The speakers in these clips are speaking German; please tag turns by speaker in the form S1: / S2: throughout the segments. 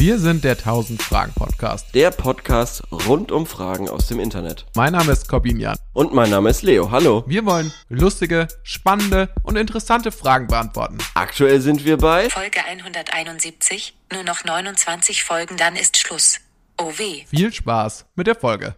S1: Wir sind der 1000 Fragen Podcast.
S2: Der Podcast rund um Fragen aus dem Internet.
S1: Mein Name ist Corbin Jan.
S2: Und mein Name ist Leo. Hallo.
S1: Wir wollen lustige, spannende und interessante Fragen beantworten.
S2: Aktuell sind wir bei
S3: Folge 171. Nur noch 29 Folgen, dann ist Schluss. Oh weh.
S1: Viel Spaß mit der Folge.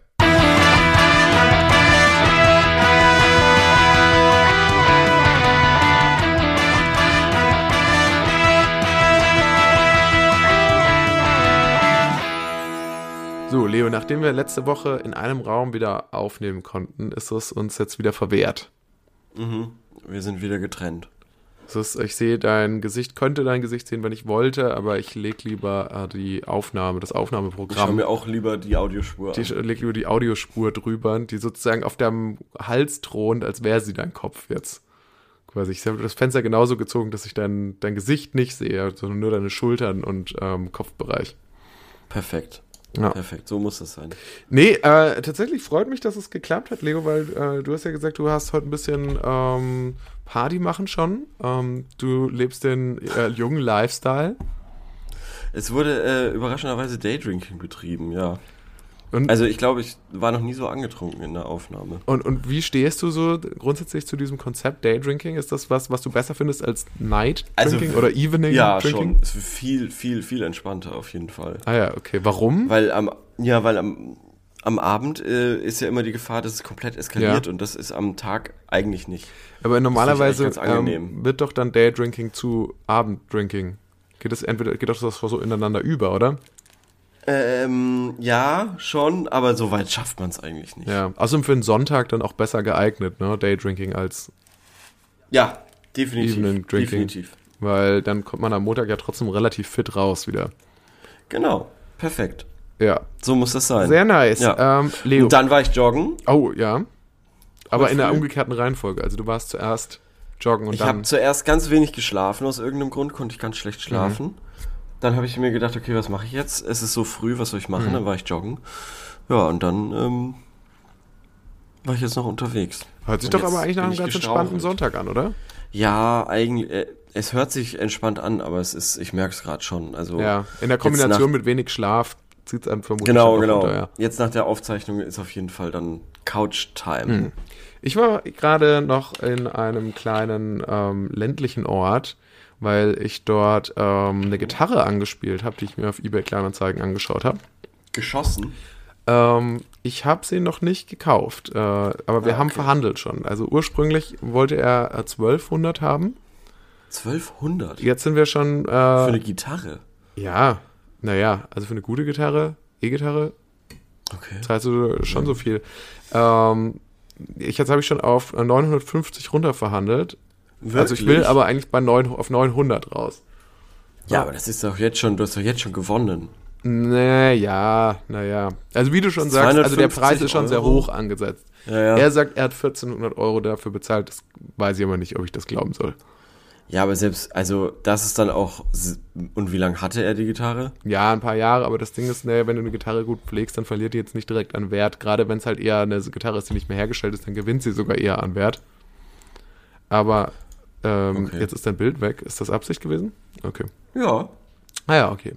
S1: So, Leo, nachdem wir letzte Woche in einem Raum wieder aufnehmen konnten, ist es uns jetzt wieder verwehrt.
S2: Wir sind wieder getrennt.
S1: Ist, ich sehe dein Gesicht, könnte dein Gesicht sehen, wenn ich wollte, aber ich lege lieber äh, die Aufnahme, das
S2: Ich schaue
S1: Aufnahmeprogramm.
S2: mir auch lieber die Audiospur
S1: Die
S2: an.
S1: legt über die Audiospur drüber, die sozusagen auf deinem Hals thront, als wäre sie dein Kopf jetzt. Quasi. Ich habe das Fenster genauso gezogen, dass ich dein, dein Gesicht nicht sehe, sondern nur deine Schultern und ähm, Kopfbereich.
S2: Perfekt.
S1: Ja.
S2: Perfekt, so muss das sein.
S1: Nee, äh, tatsächlich freut mich, dass es geklappt hat, Leo, weil äh, du hast ja gesagt, du hast heute ein bisschen ähm, Party machen schon. Ähm, du lebst den äh, jungen Lifestyle.
S2: Es wurde äh, überraschenderweise Daydrinking betrieben, ja.
S1: Und,
S2: Also ich glaube, ich war noch nie so angetrunken in der Aufnahme.
S1: und, und wie stehst du so grundsätzlich zu diesem Konzept Daydrinking? Ist das was, was du besser findest als Night
S2: Also,
S1: Drinking oder Evening
S2: Ja,
S1: Drinking?
S2: schon. Es ist viel, viel, viel entspannter auf jeden Fall.
S1: Ah ja, okay. Warum?
S2: Weil am, ja, weil am, am Abend äh, ist ja immer die Gefahr, dass es komplett eskaliert
S1: Ja.
S2: und das ist am Tag eigentlich nicht.
S1: Aber normalerweise ähm, wird doch dann Daydrinking zu Abenddrinking. Geht das entweder geht doch das so ineinander über, oder?
S2: Ähm, ja, schon, aber so weit schafft man es eigentlich nicht.
S1: Ja. Außerdem für einen Sonntag dann auch besser geeignet, ne? Daydrinking als
S2: Ja, definitiv.
S1: Evening Drinking.
S2: Definitiv.
S1: weil dann kommt man am Montag ja trotzdem relativ fit raus wieder.
S2: Genau, perfekt.
S1: Ja.
S2: So muss das sein.
S1: Sehr nice.
S2: Ja.
S1: Ähm, Leo.
S2: Und dann war ich joggen.
S1: oh, ja. Aber in der umgekehrten Reihenfolge. Also du warst zuerst joggen und
S2: Ich
S1: dann.
S2: habe zuerst ganz wenig geschlafen, aus irgendeinem Grund konnte ich ganz
S1: Mhm.
S2: schlecht schlafen. Dann habe ich mir gedacht, okay, was mache ich jetzt? Es ist so früh, was soll ich
S1: Mhm.
S2: machen? Dann war ich joggen. Ja, und dann ähm, war ich jetzt noch unterwegs.
S1: Hört sich
S2: Und
S1: doch aber eigentlich nach einem ganz entspannten Sonntag an, oder?
S2: Ja, eigentlich, äh, es hört sich entspannt an, aber es ist, ich merke es gerade schon. Also
S1: Ja. In der Kombination
S2: nach-
S1: mit wenig Schlaf zieht es einem vermutlich
S2: Genau, genau.
S1: runter, ja.
S2: Jetzt nach der Aufzeichnung ist auf jeden Fall dann Couch-Time.
S1: Hm. Ich war gerade noch in einem kleinen ähm, ländlichen Ort, weil ich dort ähm, eine Gitarre angespielt habe, die ich mir auf eBay Kleinanzeigen angeschaut habe.
S2: Geschossen.
S1: Ähm, ich habe sie noch nicht gekauft, äh, aber wir
S2: Ah,
S1: haben
S2: okay.
S1: verhandelt schon. Also ursprünglich wollte er äh, 1200 haben.
S2: 1200
S1: Jetzt sind wir schon.
S2: für
S1: Äh,
S2: eine Gitarre.
S1: ja, naja, also für eine gute Gitarre, E-Gitarre,
S2: Okay.
S1: zahlst du schon so viel. Ähm, ich, jetzt habe ich schon auf äh, 950 runter verhandelt. Also ich will
S2: Wirklich?
S1: aber eigentlich bei 9, auf 900 raus.
S2: Ja, aber das ist doch jetzt schon, du hast doch jetzt schon gewonnen.
S1: Naja, naja. Also wie du schon sagst, also der
S2: 250
S1: Preis ist schon sehr
S2: Euro?
S1: hoch angesetzt.
S2: Ja, ja.
S1: Er sagt, er hat 1400 Euro dafür bezahlt. Das weiß ich aber nicht, ob ich das glauben soll.
S2: Ja, aber selbst, also das ist dann auch. Und wie lange hatte er die Gitarre?
S1: Ja, ein paar Jahre, aber das Ding ist, ne, wenn du eine Gitarre gut pflegst, dann verliert die jetzt nicht direkt an Wert. Gerade wenn es halt eher eine Gitarre ist, die nicht mehr hergestellt ist, dann gewinnt sie sogar eher an Wert. Aber ähm,
S2: Okay.
S1: jetzt ist dein Bild weg. Ist das Absicht gewesen? Okay.
S2: Ja.
S1: Ah ja, okay.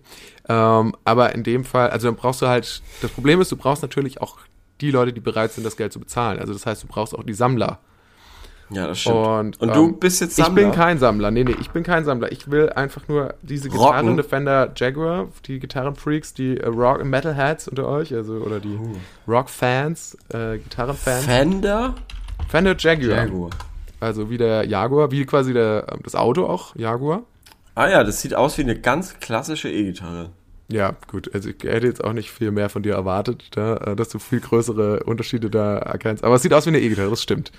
S1: Ähm, aber in dem Fall, also dann brauchst du halt, das Problem ist, du brauchst natürlich auch die Leute, die bereit sind, das Geld zu bezahlen. Also das heißt, du brauchst auch die Sammler.
S2: Ja, das stimmt.
S1: Und,
S2: Und
S1: ähm,
S2: du bist jetzt Sammler?
S1: Ich bin kein Sammler. Nee, nee, ich bin kein Sammler. Ich will einfach nur diese Gitarre,
S2: Rocken.
S1: eine Fender Jaguar, die Gitarrenfreaks, die äh, Rock Metalheads unter euch, also oder die Rock-Fans, äh, Gitarrenfans.
S2: Fender?
S1: Fender Jaguar.
S2: Jaguar.
S1: Also wie der Jaguar, wie quasi der, ähm, das Auto auch, Jaguar.
S2: Ah ja, das sieht aus wie eine ganz klassische E-Gitarre.
S1: Ja, gut. Also ich hätte jetzt auch nicht viel mehr von dir erwartet, da, äh, dass du viel größere Unterschiede da erkennst. Aber es sieht aus wie eine E-Gitarre, das stimmt.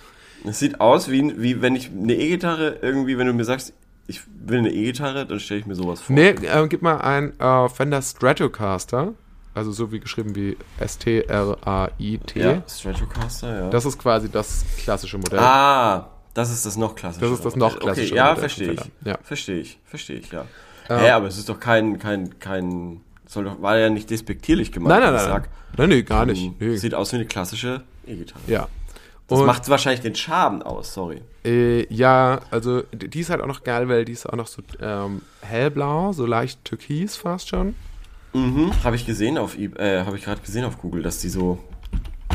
S2: Es sieht aus wie, wie wenn ich eine E-Gitarre irgendwie, wenn du mir sagst, ich will eine E-Gitarre, dann stelle ich mir sowas vor.
S1: Nee, äh, gib mal ein äh, Fender Stratocaster. Also so wie geschrieben wie S-T-R-A-I-T.
S2: Ja, Stratocaster, ja.
S1: Das ist quasi das klassische Modell.
S2: ah, das ist das noch klassische.
S1: Das ist das noch
S2: Okay,
S1: klassische
S2: ja,
S1: Modell
S2: verstehe ich.
S1: Ja.
S2: Verstehe ich, verstehe ich, ja.
S1: Ähm.
S2: Hä, aber es ist doch kein, kein, kein, soll doch, war ja nicht despektierlich gemeint.
S1: Nein, nein, nein.
S2: sag,
S1: Nein, nee, gar
S2: ähm,
S1: nicht. Nee.
S2: Sieht aus wie eine klassische E-Gitarre.
S1: Ja.
S2: Das macht wahrscheinlich den Charme aus, sorry.
S1: Äh, ja, also die ist halt auch noch geil, weil die ist auch noch so ähm, hellblau, so leicht türkis fast schon.
S2: Mhm, habe ich gesehen auf eB- äh, habe ich gerade gesehen auf Google, dass die so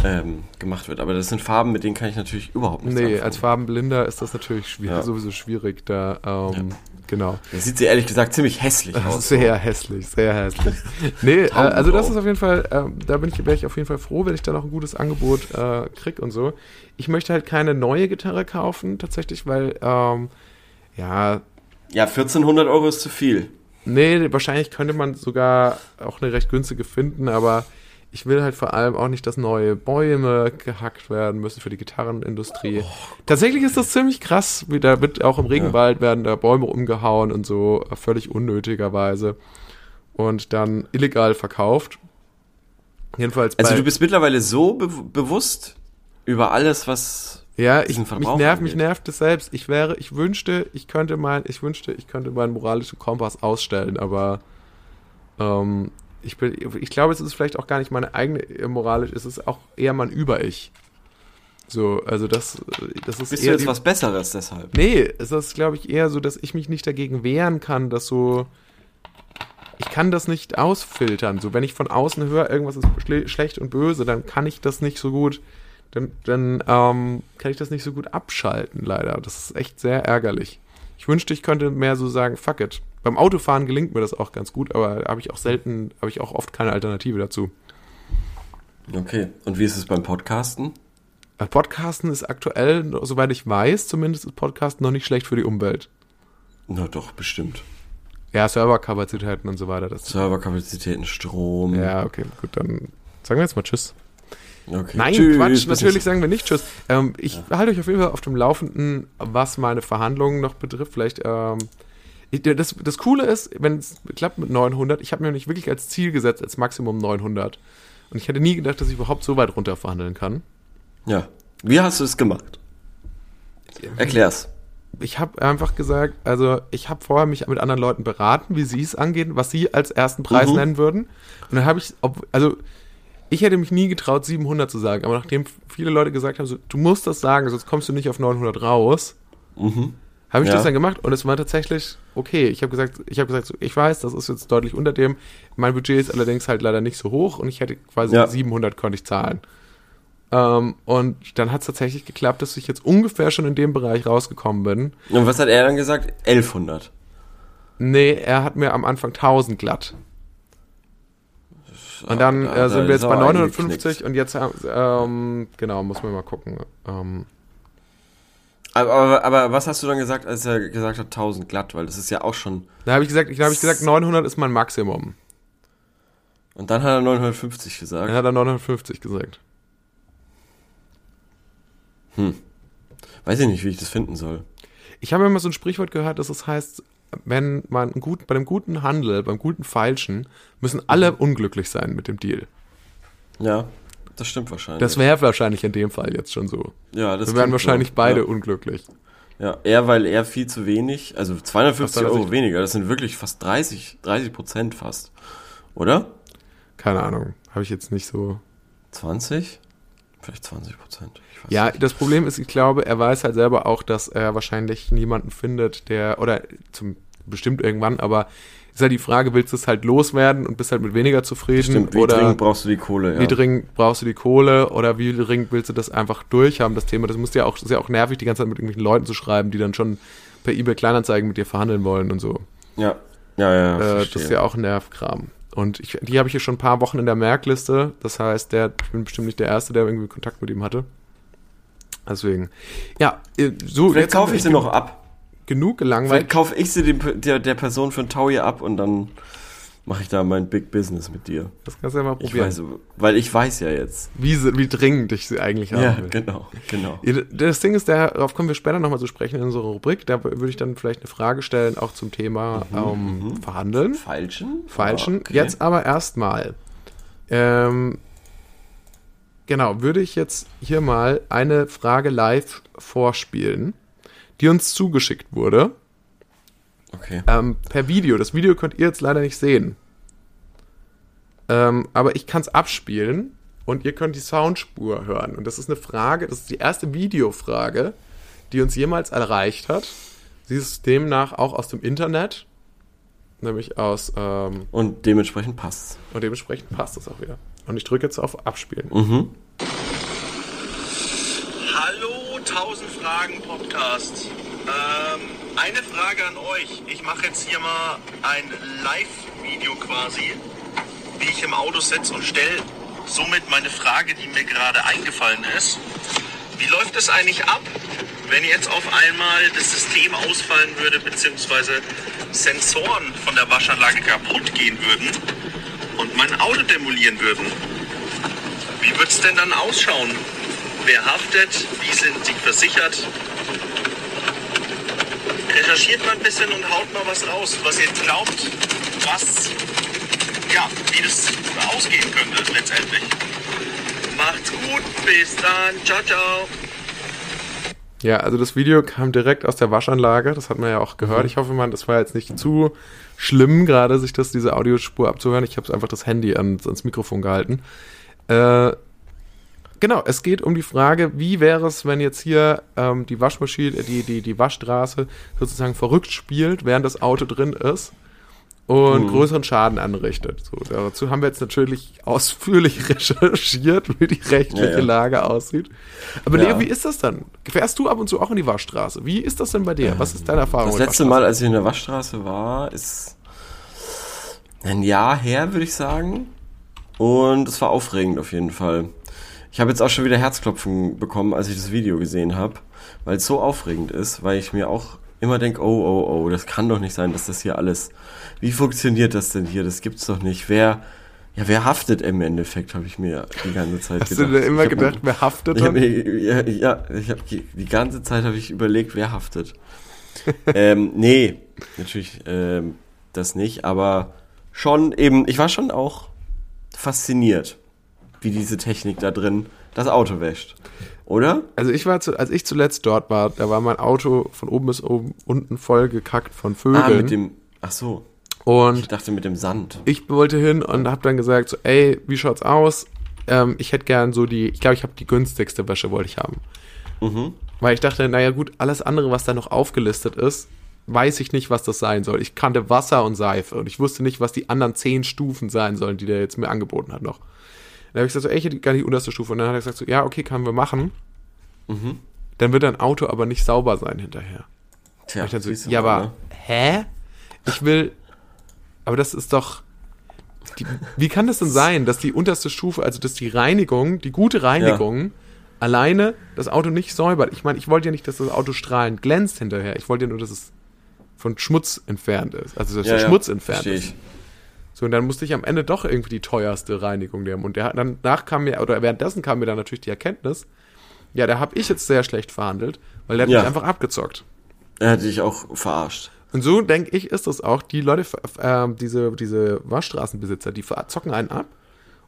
S2: ähm, gemacht wird. Aber das sind Farben, mit denen kann ich natürlich überhaupt nichts
S1: Nee,
S2: anfangen.
S1: als Farbenblinder ist das natürlich schwierig,
S2: Ja.
S1: sowieso schwierig. Da, ähm, genau.
S2: Das sieht sie ehrlich gesagt ziemlich hässlich aus.
S1: sehr hässlich, sehr hässlich. Nee, äh, also das ist auf jeden Fall, ähm, da bin ich, wäre ich auf jeden Fall froh, wenn ich da noch ein gutes Angebot äh, krieg und so. Ich möchte halt keine neue Gitarre kaufen, tatsächlich, weil, ähm, ja,
S2: Ja, 1400 Euro ist zu viel.
S1: nee, wahrscheinlich könnte man sogar auch eine recht günstige finden, aber ich will halt vor allem auch nicht, dass neue Bäume gehackt werden müssen für die Gitarrenindustrie. Tatsächlich ist das ziemlich krass, wie da wird auch im Regenwald werden da Bäume umgehauen und so, äh, völlig unnötigerweise. Und dann illegal verkauft. Jedenfalls
S2: Also du bist mittlerweile so be bewusst über alles, was
S1: ja, ich, mich nervt, mich nervt es selbst. Ich wäre, ich wünschte, ich könnte mein, ich wünschte, ich könnte meinen moralischen Kompass ausstellen, aber ähm, ich bin, ich glaube, es ist vielleicht auch gar nicht meine eigene äh, moralisch, es ist auch eher mein Über-Ich. So, also das, äh, das ist
S2: bist du
S1: eher
S2: jetzt
S1: die,
S2: was Besseres deshalb?
S1: Nee, es ist, glaube ich, eher so, dass ich mich nicht dagegen wehren kann, dass so. Ich kann das nicht ausfiltern. So, wenn ich von außen höre, irgendwas ist schle schlecht und böse, dann kann ich das nicht so gut. Dann, dann ähm, kann ich das nicht so gut abschalten, leider. Das ist echt sehr ärgerlich. Ich wünschte, ich könnte mehr so sagen, fuck it. Beim Autofahren gelingt mir das auch ganz gut, aber habe ich auch selten, habe ich auch oft keine Alternative dazu.
S2: Okay. Und wie ist es beim Podcasten?
S1: Äh, Podcasten ist aktuell, soweit ich weiß, zumindest ist Podcasten noch nicht schlecht für die Umwelt.
S2: Na doch, bestimmt.
S1: Ja, Serverkapazitäten und so weiter.
S2: Serverkapazitäten, Strom.
S1: Ja, okay, gut, dann sagen wir jetzt mal Tschüss.
S2: Okay.
S1: Nein,
S2: Tschüss,
S1: Quatsch, natürlich sagen wir nicht Tschüss. Ähm, ich halte euch auf jeden Fall auf dem Laufenden, was meine Verhandlungen noch betrifft. Vielleicht, ähm, das, das Coole ist, wenn es klappt mit 900, ich habe mir nicht wirklich als Ziel gesetzt, als Maximum 900. Und ich hätte nie gedacht, dass ich überhaupt so weit runter verhandeln kann.
S2: Ja. Wie hast du es gemacht? Erklär's.
S1: Ich habe einfach gesagt, also ich habe vorher mich mit anderen Leuten beraten, wie sie es angehen, was sie als ersten Preis
S2: Mhm.
S1: nennen würden. Und dann habe ich, ob, also ich hätte mich nie getraut, 700 zu sagen, aber nachdem viele Leute gesagt haben, so, du musst das sagen, sonst kommst du nicht auf 900 raus,
S2: Mhm.
S1: Habe ich
S2: Ja.
S1: das dann gemacht und es war tatsächlich okay. Ich habe gesagt, ich habe gesagt, ich weiß, das ist jetzt deutlich unter dem. Mein Budget ist allerdings halt leider nicht so hoch und ich hätte quasi
S2: Ja.
S1: 700 konnte ich zahlen. Ähm, und dann hat es tatsächlich geklappt, dass ich jetzt ungefähr schon in dem Bereich rausgekommen bin.
S2: Und was hat er dann gesagt? 1100.
S1: Nee, er hat mir am Anfang 1000 glatt. Und dann
S2: Da-
S1: äh, sind wir jetzt bei
S2: aber
S1: 950
S2: eingeknickt.
S1: und jetzt, ähm, genau, muss man mal gucken. Ähm,
S2: Aber, aber, aber was hast du dann gesagt, als er gesagt hat 1000 glatt? Weil das ist ja auch schon.
S1: da habe ich gesagt, da habe ich gesagt, 900 ist mein Maximum.
S2: Und dann hat er 950 gesagt.
S1: Dann hat er 950 gesagt.
S2: Weiß ich nicht, wie ich das finden soll.
S1: Ich habe immer so ein Sprichwort gehört, dass es heißt, wenn man gut, bei einem guten Handel, beim guten Feilschen, müssen alle unglücklich sein mit dem Deal.
S2: Ja, das stimmt wahrscheinlich.
S1: Das wäre wahrscheinlich in dem Fall jetzt schon so.
S2: ja, das
S1: Wir wären wahrscheinlich
S2: so.
S1: beide
S2: Ja.
S1: unglücklich.
S2: Ja, er, weil er viel zu wenig, also 250
S1: Aus deiner
S2: Euro
S1: Sicht?
S2: weniger, das sind wirklich fast 30, 30 Prozent fast. Oder?
S1: Keine Ahnung, habe ich jetzt nicht so.
S2: 20? Vielleicht 20 Prozent.
S1: Ja,
S2: nicht.
S1: das Problem ist, ich glaube, er weiß halt selber auch, dass er wahrscheinlich niemanden findet, der, oder zum bestimmt irgendwann, aber ist halt die Frage, willst du es halt loswerden und bist halt mit weniger zufrieden
S2: Stimmt, wie
S1: oder
S2: dringend brauchst du die Kohle, ja.
S1: wie dringend brauchst du die Kohle oder wie dringend willst du das einfach durchhaben, das Thema. Das muss ja auch, ist ja auch nervig, die ganze Zeit mit irgendwelchen Leuten zu schreiben, die dann schon per eBay Kleinanzeigen mit dir verhandeln wollen und so.
S2: Ja, ja, ja,
S1: Äh, das ist ja auch Nervkram. Und ich, die habe ich hier schon ein paar Wochen in der Merkliste. Das heißt, der, ich bin bestimmt nicht der Erste, der irgendwie Kontakt mit ihm hatte. Deswegen. Ja, äh, so.
S2: Vielleicht kaufe ich sie noch ab.
S1: Genug
S2: Vielleicht
S1: gelangweilt.
S2: kaufe ich sie dem, der, der Person für ein Taui ab und dann mache ich da mein Big Business mit dir.
S1: Das kannst du ja mal
S2: Ich
S1: probieren.
S2: weiß, weil ich weiß ja jetzt.
S1: wie, sie- wie dringend ich sie eigentlich haben
S2: Ja,
S1: will.
S2: genau, genau.
S1: Das Ding ist, darauf kommen wir später nochmal zu sprechen in unserer Rubrik. Da würde ich dann vielleicht eine Frage stellen, auch zum Thema ähm, Verhandeln.
S2: Feilschen?
S1: Falschen.
S2: Mhm. Ah, okay.
S1: Jetzt aber erstmal. Ähm, genau, würde ich jetzt hier mal eine Frage live vorspielen, die uns zugeschickt wurde.
S2: Okay.
S1: Ähm, per Video. Das Video könnt ihr jetzt leider nicht sehen. Ähm, aber ich kann es abspielen und ihr könnt die Soundspur hören. Und das ist eine Frage, das ist die erste Videofrage, die uns jemals erreicht hat. Sie ist demnach auch aus dem Internet. nämlich aus, ähm,
S2: Und dementsprechend passt.
S1: und dementsprechend passt es auch wieder. Und ich drücke jetzt auf Abspielen.
S2: Mhm.
S4: Hallo, 1000 Fragen Podcast. Ähm, eine Frage an euch. Ich mache jetzt hier mal ein Live-Video quasi, wie ich im Auto sitze und stelle somit meine Frage, die mir gerade eingefallen ist. Wie läuft es eigentlich ab, wenn jetzt auf einmal das System ausfallen würde, beziehungsweise Sensoren von der Waschanlage kaputt gehen würden und mein Auto demolieren würden? Wie wird es denn dann ausschauen? Wer haftet? Wie sind sie versichert? Recherchiert mal ein bisschen und haut mal was raus, was ihr glaubt, was, ja, wie das ausgehen könnte letztendlich. Macht's gut, bis dann, ciao, ciao.
S1: Ja, also das Video kam direkt aus der Waschanlage, das hat man ja auch gehört. Ich hoffe, man, das war jetzt nicht zu schlimm, gerade sich das, diese Audiospur abzuhören. Ich habe einfach das Handy ans, ans Mikrofon gehalten. Äh, genau, es geht um die Frage, wie wäre es, wenn jetzt hier ähm, die Waschmaschine, die, die, die Waschstraße sozusagen verrückt spielt, während das Auto drin ist und größeren Schaden anrichtet. So, dazu haben wir jetzt natürlich ausführlich recherchiert, wie die rechtliche
S2: Ja, ja.
S1: Lage aussieht. Aber
S2: Ja.
S1: Leo, wie ist das dann? Fährst du ab und zu auch in die Waschstraße? Wie ist das denn bei dir? Was ist deine Erfahrung?
S2: Das letzte? Mal, als ich in der Waschstraße war, ist ein Jahr her, würde ich sagen. Und es war aufregend auf jeden Fall. Ich habe jetzt auch schon wieder Herzklopfen bekommen, als ich das Video gesehen habe, weil es so aufregend ist, weil ich mir auch immer denke, oh, oh, oh, das kann doch nicht sein, dass das hier alles, wie funktioniert das denn hier? Das gibt's doch nicht. Wer, ja, wer haftet im Endeffekt, habe ich mir die ganze Zeit
S1: Hast
S2: gedacht.
S1: du dir immer
S2: hab-
S1: gedacht, wer haftet
S2: hab, ja, ja, ich habe die ganze Zeit habe ich überlegt, wer haftet. ähm, nee, natürlich ähm, das nicht, aber schon eben, ich war schon auch fasziniert, wie diese Technik da drin das Auto wäscht. Oder?
S1: Also ich war, zu, als ich zuletzt dort war, da war mein Auto von oben bis oben unten voll gekackt von Vögeln.
S2: Ah, mit dem, ach so, ich
S1: und
S2: dachte mit dem Sand.
S1: ich wollte hin und habe dann gesagt, so, ey, wie schaut's aus? Ähm, ich hätte gern so die, ich glaube, ich habe die günstigste Wäsche wollte ich haben.
S2: Mhm.
S1: Weil ich dachte, naja gut, alles andere, was da noch aufgelistet ist, weiß ich nicht, was das sein soll. Ich kannte Wasser und Seife und ich wusste nicht, was die anderen zehn Stufen sein sollen, die der jetzt mir angeboten hat noch. Dann habe ich gesagt, so, ey, ich hätte gar nicht die unterste Stufe. Und dann hat er gesagt, so, ja, okay, können wir machen.
S2: Mhm.
S1: Dann wird dein Auto aber nicht sauber sein hinterher.
S2: Tja,
S1: Ich dann so, ja, aber,
S2: ne?
S1: hä? Ich will, aber das ist doch, die, wie kann das denn sein, dass die unterste Stufe, also dass die Reinigung, die gute Reinigung, alleine das Auto nicht säubert? Ich meine, ich wollte ja nicht, dass das Auto strahlend glänzt hinterher. Ich wollte ja nur, dass es von Schmutz entfernt ist. Also, dass
S2: Ja,
S1: der
S2: ja,
S1: Schmutz entfernt ist.
S2: ich.
S1: So, und dann musste ich am Ende doch irgendwie die teuerste Reinigung nehmen. Und der, danach kam mir, oder währenddessen kam mir dann natürlich die Erkenntnis, ja, da habe ich jetzt sehr schlecht verhandelt, weil der hat
S2: Ja.
S1: mich einfach abgezockt.
S2: Er hat dich auch verarscht.
S1: Und so denke ich, ist das auch. Die Leute, äh, diese, diese Waschstraßenbesitzer, die zocken einen ab.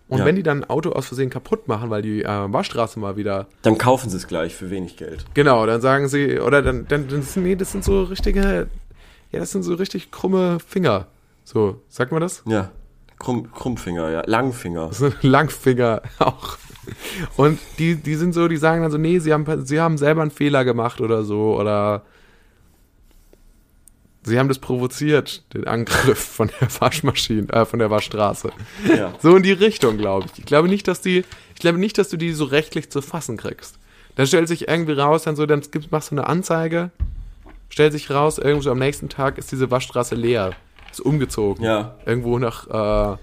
S1: Und
S2: Ja.
S1: wenn die dann ein Auto aus Versehen kaputt machen, weil die äh, Waschstraße mal wieder.
S2: Dann kaufen sie es gleich für wenig Geld.
S1: Genau, dann sagen sie, oder dann, dann, dann nee, das sind so richtige, ja, das sind so richtig krumme Finger. So, sagt man das?
S2: Ja. Krumm, Krummfinger, ja. Langfinger.
S1: Langfinger auch. Und die, die sind so, die sagen dann so, nee, sie haben, sie haben selber einen Fehler gemacht oder so, oder sie haben das provoziert, den Angriff von der Waschmaschine, äh, von der Waschstraße.
S2: Ja.
S1: So in die Richtung, glaube ich. Ich glaube nicht, dass die, ich glaube nicht, dass du die so rechtlich zu fassen kriegst. Dann stellt sich irgendwie raus, dann so, dann machst du eine Anzeige, stellt sich raus, irgendwo so am nächsten Tag ist diese Waschstraße leer. Ist umgezogen.
S2: Ja.
S1: Irgendwo nach äh,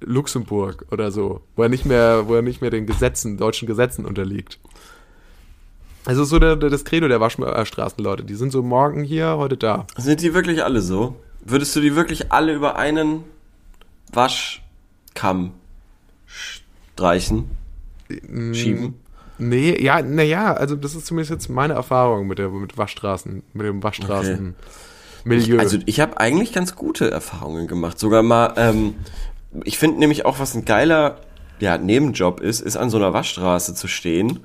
S1: Luxemburg oder so, wo er nicht mehr, wo er nicht mehr den Gesetzen, deutschen Gesetzen unterliegt. Also so der, der, das Credo der Waschstraßenleute. Die sind so morgen hier, heute da.
S2: Sind die wirklich alle so? Würdest du die wirklich alle über einen Waschkamm streichen? Schieben?
S1: Nee, ja, naja, also das ist zumindest jetzt meine Erfahrung mit der mit Waschstraßen, mit dem Waschstraßenmilieu.
S2: Also ich habe eigentlich ganz gute Erfahrungen gemacht. Sogar mal, ähm, ich finde nämlich auch, was ein geiler ja, Nebenjob ist, ist an so einer Waschstraße zu stehen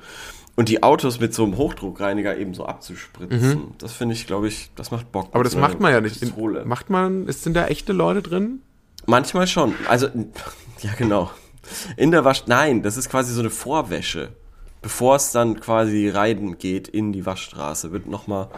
S2: und die Autos mit so einem Hochdruckreiniger eben so abzuspritzen. Das finde ich, glaube ich, das macht Bock.
S1: Mhm. Aber das
S2: So
S1: macht man ja nicht. In, macht man, ist, sind da echte Leute drin?
S2: Manchmal schon. Also, ja, genau. In der Wasch, nein, das ist quasi so eine Vorwäsche. Bevor es dann quasi rein geht in die Waschstraße, wird nochmal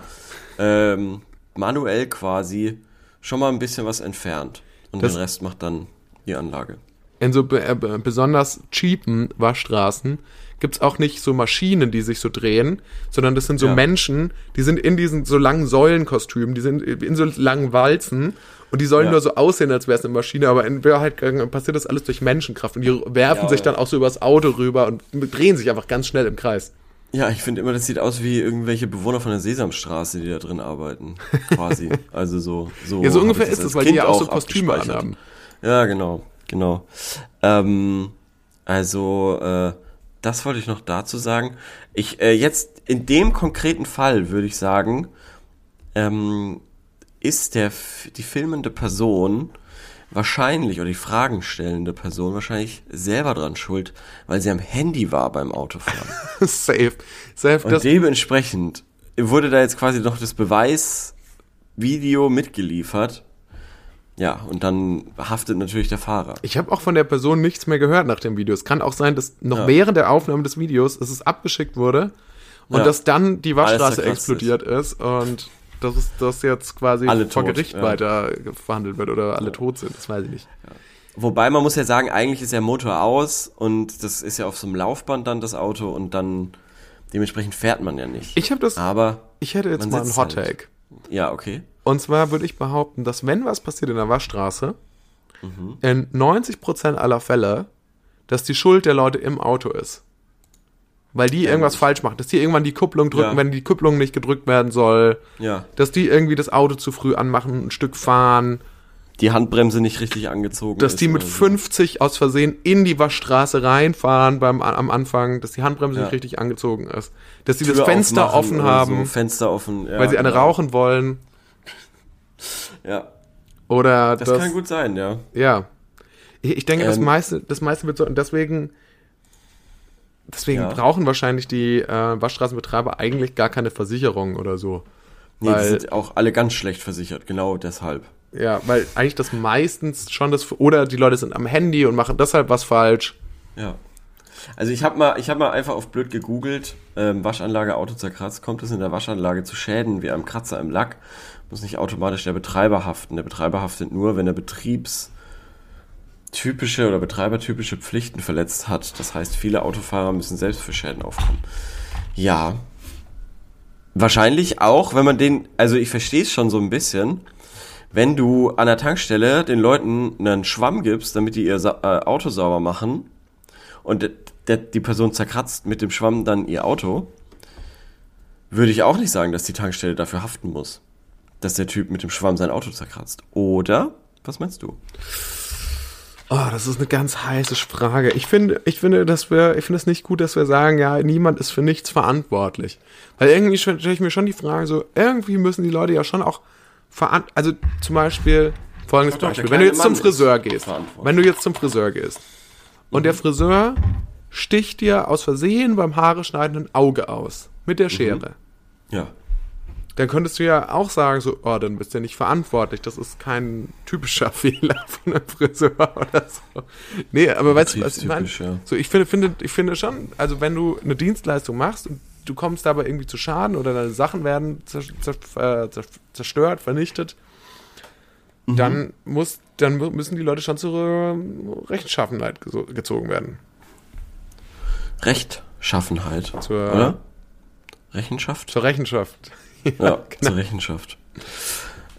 S2: ähm, manuell quasi schon mal ein bisschen was entfernt. Und
S1: Das-
S2: den Rest macht dann die Anlage.
S1: in so äh, be- besonders cheapen Waschstraßen gibt's auch nicht so Maschinen, die sich so drehen, sondern das sind so
S2: Ja.
S1: Menschen, die sind in diesen so langen Säulenkostümen, die sind in so langen Walzen und die sollen
S2: Ja.
S1: nur so aussehen, als wäre es eine Maschine, aber in Wahrheit passiert das alles durch Menschenkraft und die werfen
S2: Ja,
S1: sich dann auch so übers Auto rüber und drehen sich einfach ganz schnell im Kreis.
S2: Ja, ich finde immer, das sieht aus wie irgendwelche Bewohner von der Sesamstraße, die da drin arbeiten. Quasi. also so. so
S1: Ja, so ungefähr
S2: das
S1: ist es, weil die
S2: Kind
S1: ja auch so Kostüme anhaben.
S2: Ja, genau, genau. Ähm, also, äh, das wollte ich noch dazu sagen. Ich, äh, jetzt in dem konkreten Fall würde ich sagen, ähm, ist der, die filmende Person wahrscheinlich, oder die fragenstellende Person wahrscheinlich selber dran schuld, weil sie am Handy war beim Autofahren.
S1: Safe. Safe.
S2: Und dementsprechend wurde da jetzt quasi noch das Beweisvideo mitgeliefert. Ja, und dann haftet natürlich der Fahrer.
S1: Ich habe auch von der Person nichts mehr gehört nach dem Video. Es kann auch sein, dass noch
S2: Ja.
S1: während der Aufnahme des Videos dass es abgeschickt wurde und
S2: Ja.
S1: dass dann die Waschstraße explodiert ist und dass es das jetzt quasi
S2: Alle
S1: vor
S2: tot,
S1: Gericht
S2: ja.
S1: weiter verhandelt wird oder alle tot sind. Das weiß ich nicht.
S2: Wobei man muss ja sagen, eigentlich ist der Motor aus und das ist ja auf so einem Laufband dann das Auto und dann dementsprechend fährt man ja nicht.
S1: Ich habe das.
S2: Aber
S1: ich hätte jetzt mal einen Hot
S2: halt.
S1: Take.
S2: ja, okay.
S1: Und zwar würde ich behaupten, dass wenn was passiert in der Waschstraße,
S2: Mhm.
S1: in 90% aller Fälle, dass die Schuld der Leute im Auto ist. Weil die irgendwas falsch machen, dass die irgendwann die Kupplung drücken,
S2: Ja.
S1: wenn die Kupplung nicht gedrückt werden soll,
S2: Ja.
S1: dass die irgendwie das Auto zu früh anmachen, ein Stück fahren,
S2: Die Handbremse nicht richtig angezogen
S1: dass
S2: ist
S1: die mit
S2: so.
S1: 50 aus Versehen in die Waschstraße reinfahren beim, am Anfang, dass die Handbremse
S2: Ja.
S1: nicht richtig angezogen ist, dass die
S2: Tür
S1: das Fenster offen haben,
S2: So, Fenster offen. Ja,
S1: weil sie eine
S2: genau.
S1: rauchen wollen
S2: Ja,
S1: oder
S2: das,
S1: dass,
S2: kann gut sein, ja.
S1: Ja. Ich, ich denke, das
S2: Ähm,
S1: meiste, das meiste wird so, und deswegen, deswegen
S2: Ja.
S1: brauchen wahrscheinlich die äh, Waschstraßenbetreiber eigentlich gar keine Versicherung oder so.
S2: Nee, die
S1: Weil-
S2: sind auch alle ganz schlecht versichert, genau deshalb.
S1: Ja, weil eigentlich das meistens schon das, oder die Leute sind am Handy und machen deshalb was falsch.
S2: Ja. Also ich habe mal, ich habe mal einfach auf blöd gegoogelt, ähm, Waschanlage Auto zerkratzt. Kommt es in der Waschanlage zu Schäden wie einem Kratzer im Lack, muss nicht automatisch der Betreiber haften. Der Betreiber haftet nur, wenn er betriebstypische oder betreibertypische Pflichten verletzt hat. Das heißt, viele Autofahrer müssen selbst für Schäden aufkommen. Ja. Wahrscheinlich auch, wenn man den, also ich verstehe es schon so ein bisschen, wenn du an der Tankstelle den Leuten einen Schwamm gibst, damit die ihr äh, Auto sauber machen und die Person zerkratzt mit dem Schwamm dann ihr Auto, würde ich auch nicht sagen, dass die Tankstelle dafür haften muss, dass der Typ mit dem Schwamm sein Auto zerkratzt. Oder? Was meinst du?
S1: Oh, das ist eine ganz heiße Frage. Ich finde, ich finde, dass wir, ich finde es nicht gut, dass wir sagen, ja, niemand ist für nichts verantwortlich. Weil irgendwie stelle ich mir schon die Frage so, irgendwie müssen die Leute ja schon auch verant, also zum Beispiel, folgendes
S2: Doch,
S1: Beispiel, wenn du jetzt zum
S2: Mann
S1: Friseur
S2: ist
S1: gehst,
S2: verantwortlich.
S1: wenn du jetzt zum Friseur gehst und der Friseur sticht dir aus Versehen beim Haare schneiden ein Auge aus mit der Schere.
S2: Ja.
S1: Dann könntest du ja auch sagen, so, oh, dann bist du ja nicht verantwortlich. Das ist kein typischer Fehler von einem Friseur oder so. Nee, aber weißt du, was ich meine?
S2: Ja.
S1: So, ich finde, finde, ich finde schon, also wenn du eine Dienstleistung machst und du kommst dabei irgendwie zu Schaden oder deine Sachen werden äh, zer zerstört, vernichtet,
S2: Mhm.
S1: dann muss, dann müssen die Leute schon zur Rechtschaffenheit gezogen werden.
S2: Rechtschaffenheit.
S1: Zur-
S2: oder? Rechenschaft?
S1: Zur Rechenschaft.
S2: Ja,
S1: genau.
S2: zur Rechenschaft.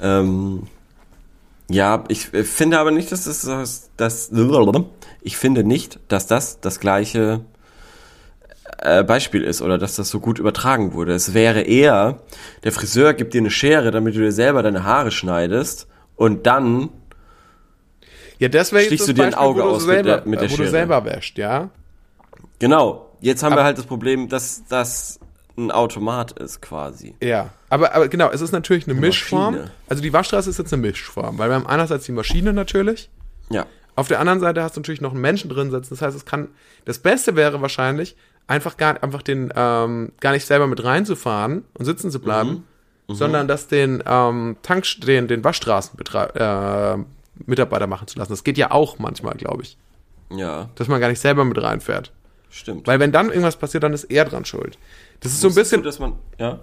S2: Ähm, ja, ich äh, finde aber nicht, dass das, das, das ich finde nicht, dass das das gleiche äh, Beispiel ist oder dass das so gut übertragen wurde. Es wäre eher, der Friseur gibt dir eine Schere, damit du dir selber deine Haare schneidest und dann
S1: Ja, das wäre jetzt das
S2: du dir ein
S1: Beispiel,
S2: Auge
S1: wo du
S2: aus mit
S1: selber,
S2: der- mit der
S1: wo du
S2: Schere.
S1: selber wäscht, ja?
S2: Genau, jetzt haben
S1: Aber-
S2: wir halt das Problem, dass das ein Automat ist quasi.
S1: Ja, aber, aber genau, es ist natürlich eine, Mischform.
S2: Maschine.
S1: Also die Waschstraße ist jetzt eine Mischform, weil wir haben einerseits die Maschine natürlich,
S2: Ja.
S1: auf der anderen Seite hast du natürlich noch einen Menschen drin sitzen. Das heißt, es kann, das Beste wäre wahrscheinlich, einfach gar, einfach den, ähm, gar nicht selber mit reinzufahren und sitzen zu bleiben, sondern das den, ähm, Tank, den, den Waschstraßenbetreiber, äh, Mitarbeiter machen zu lassen. Das geht ja auch manchmal, glaube ich,
S2: Ja,
S1: dass man gar nicht selber mit reinfährt.
S2: Stimmt.
S1: Weil wenn dann irgendwas passiert, dann ist er dran schuld. Das ist so ein bisschen,
S2: du, dass man, ja,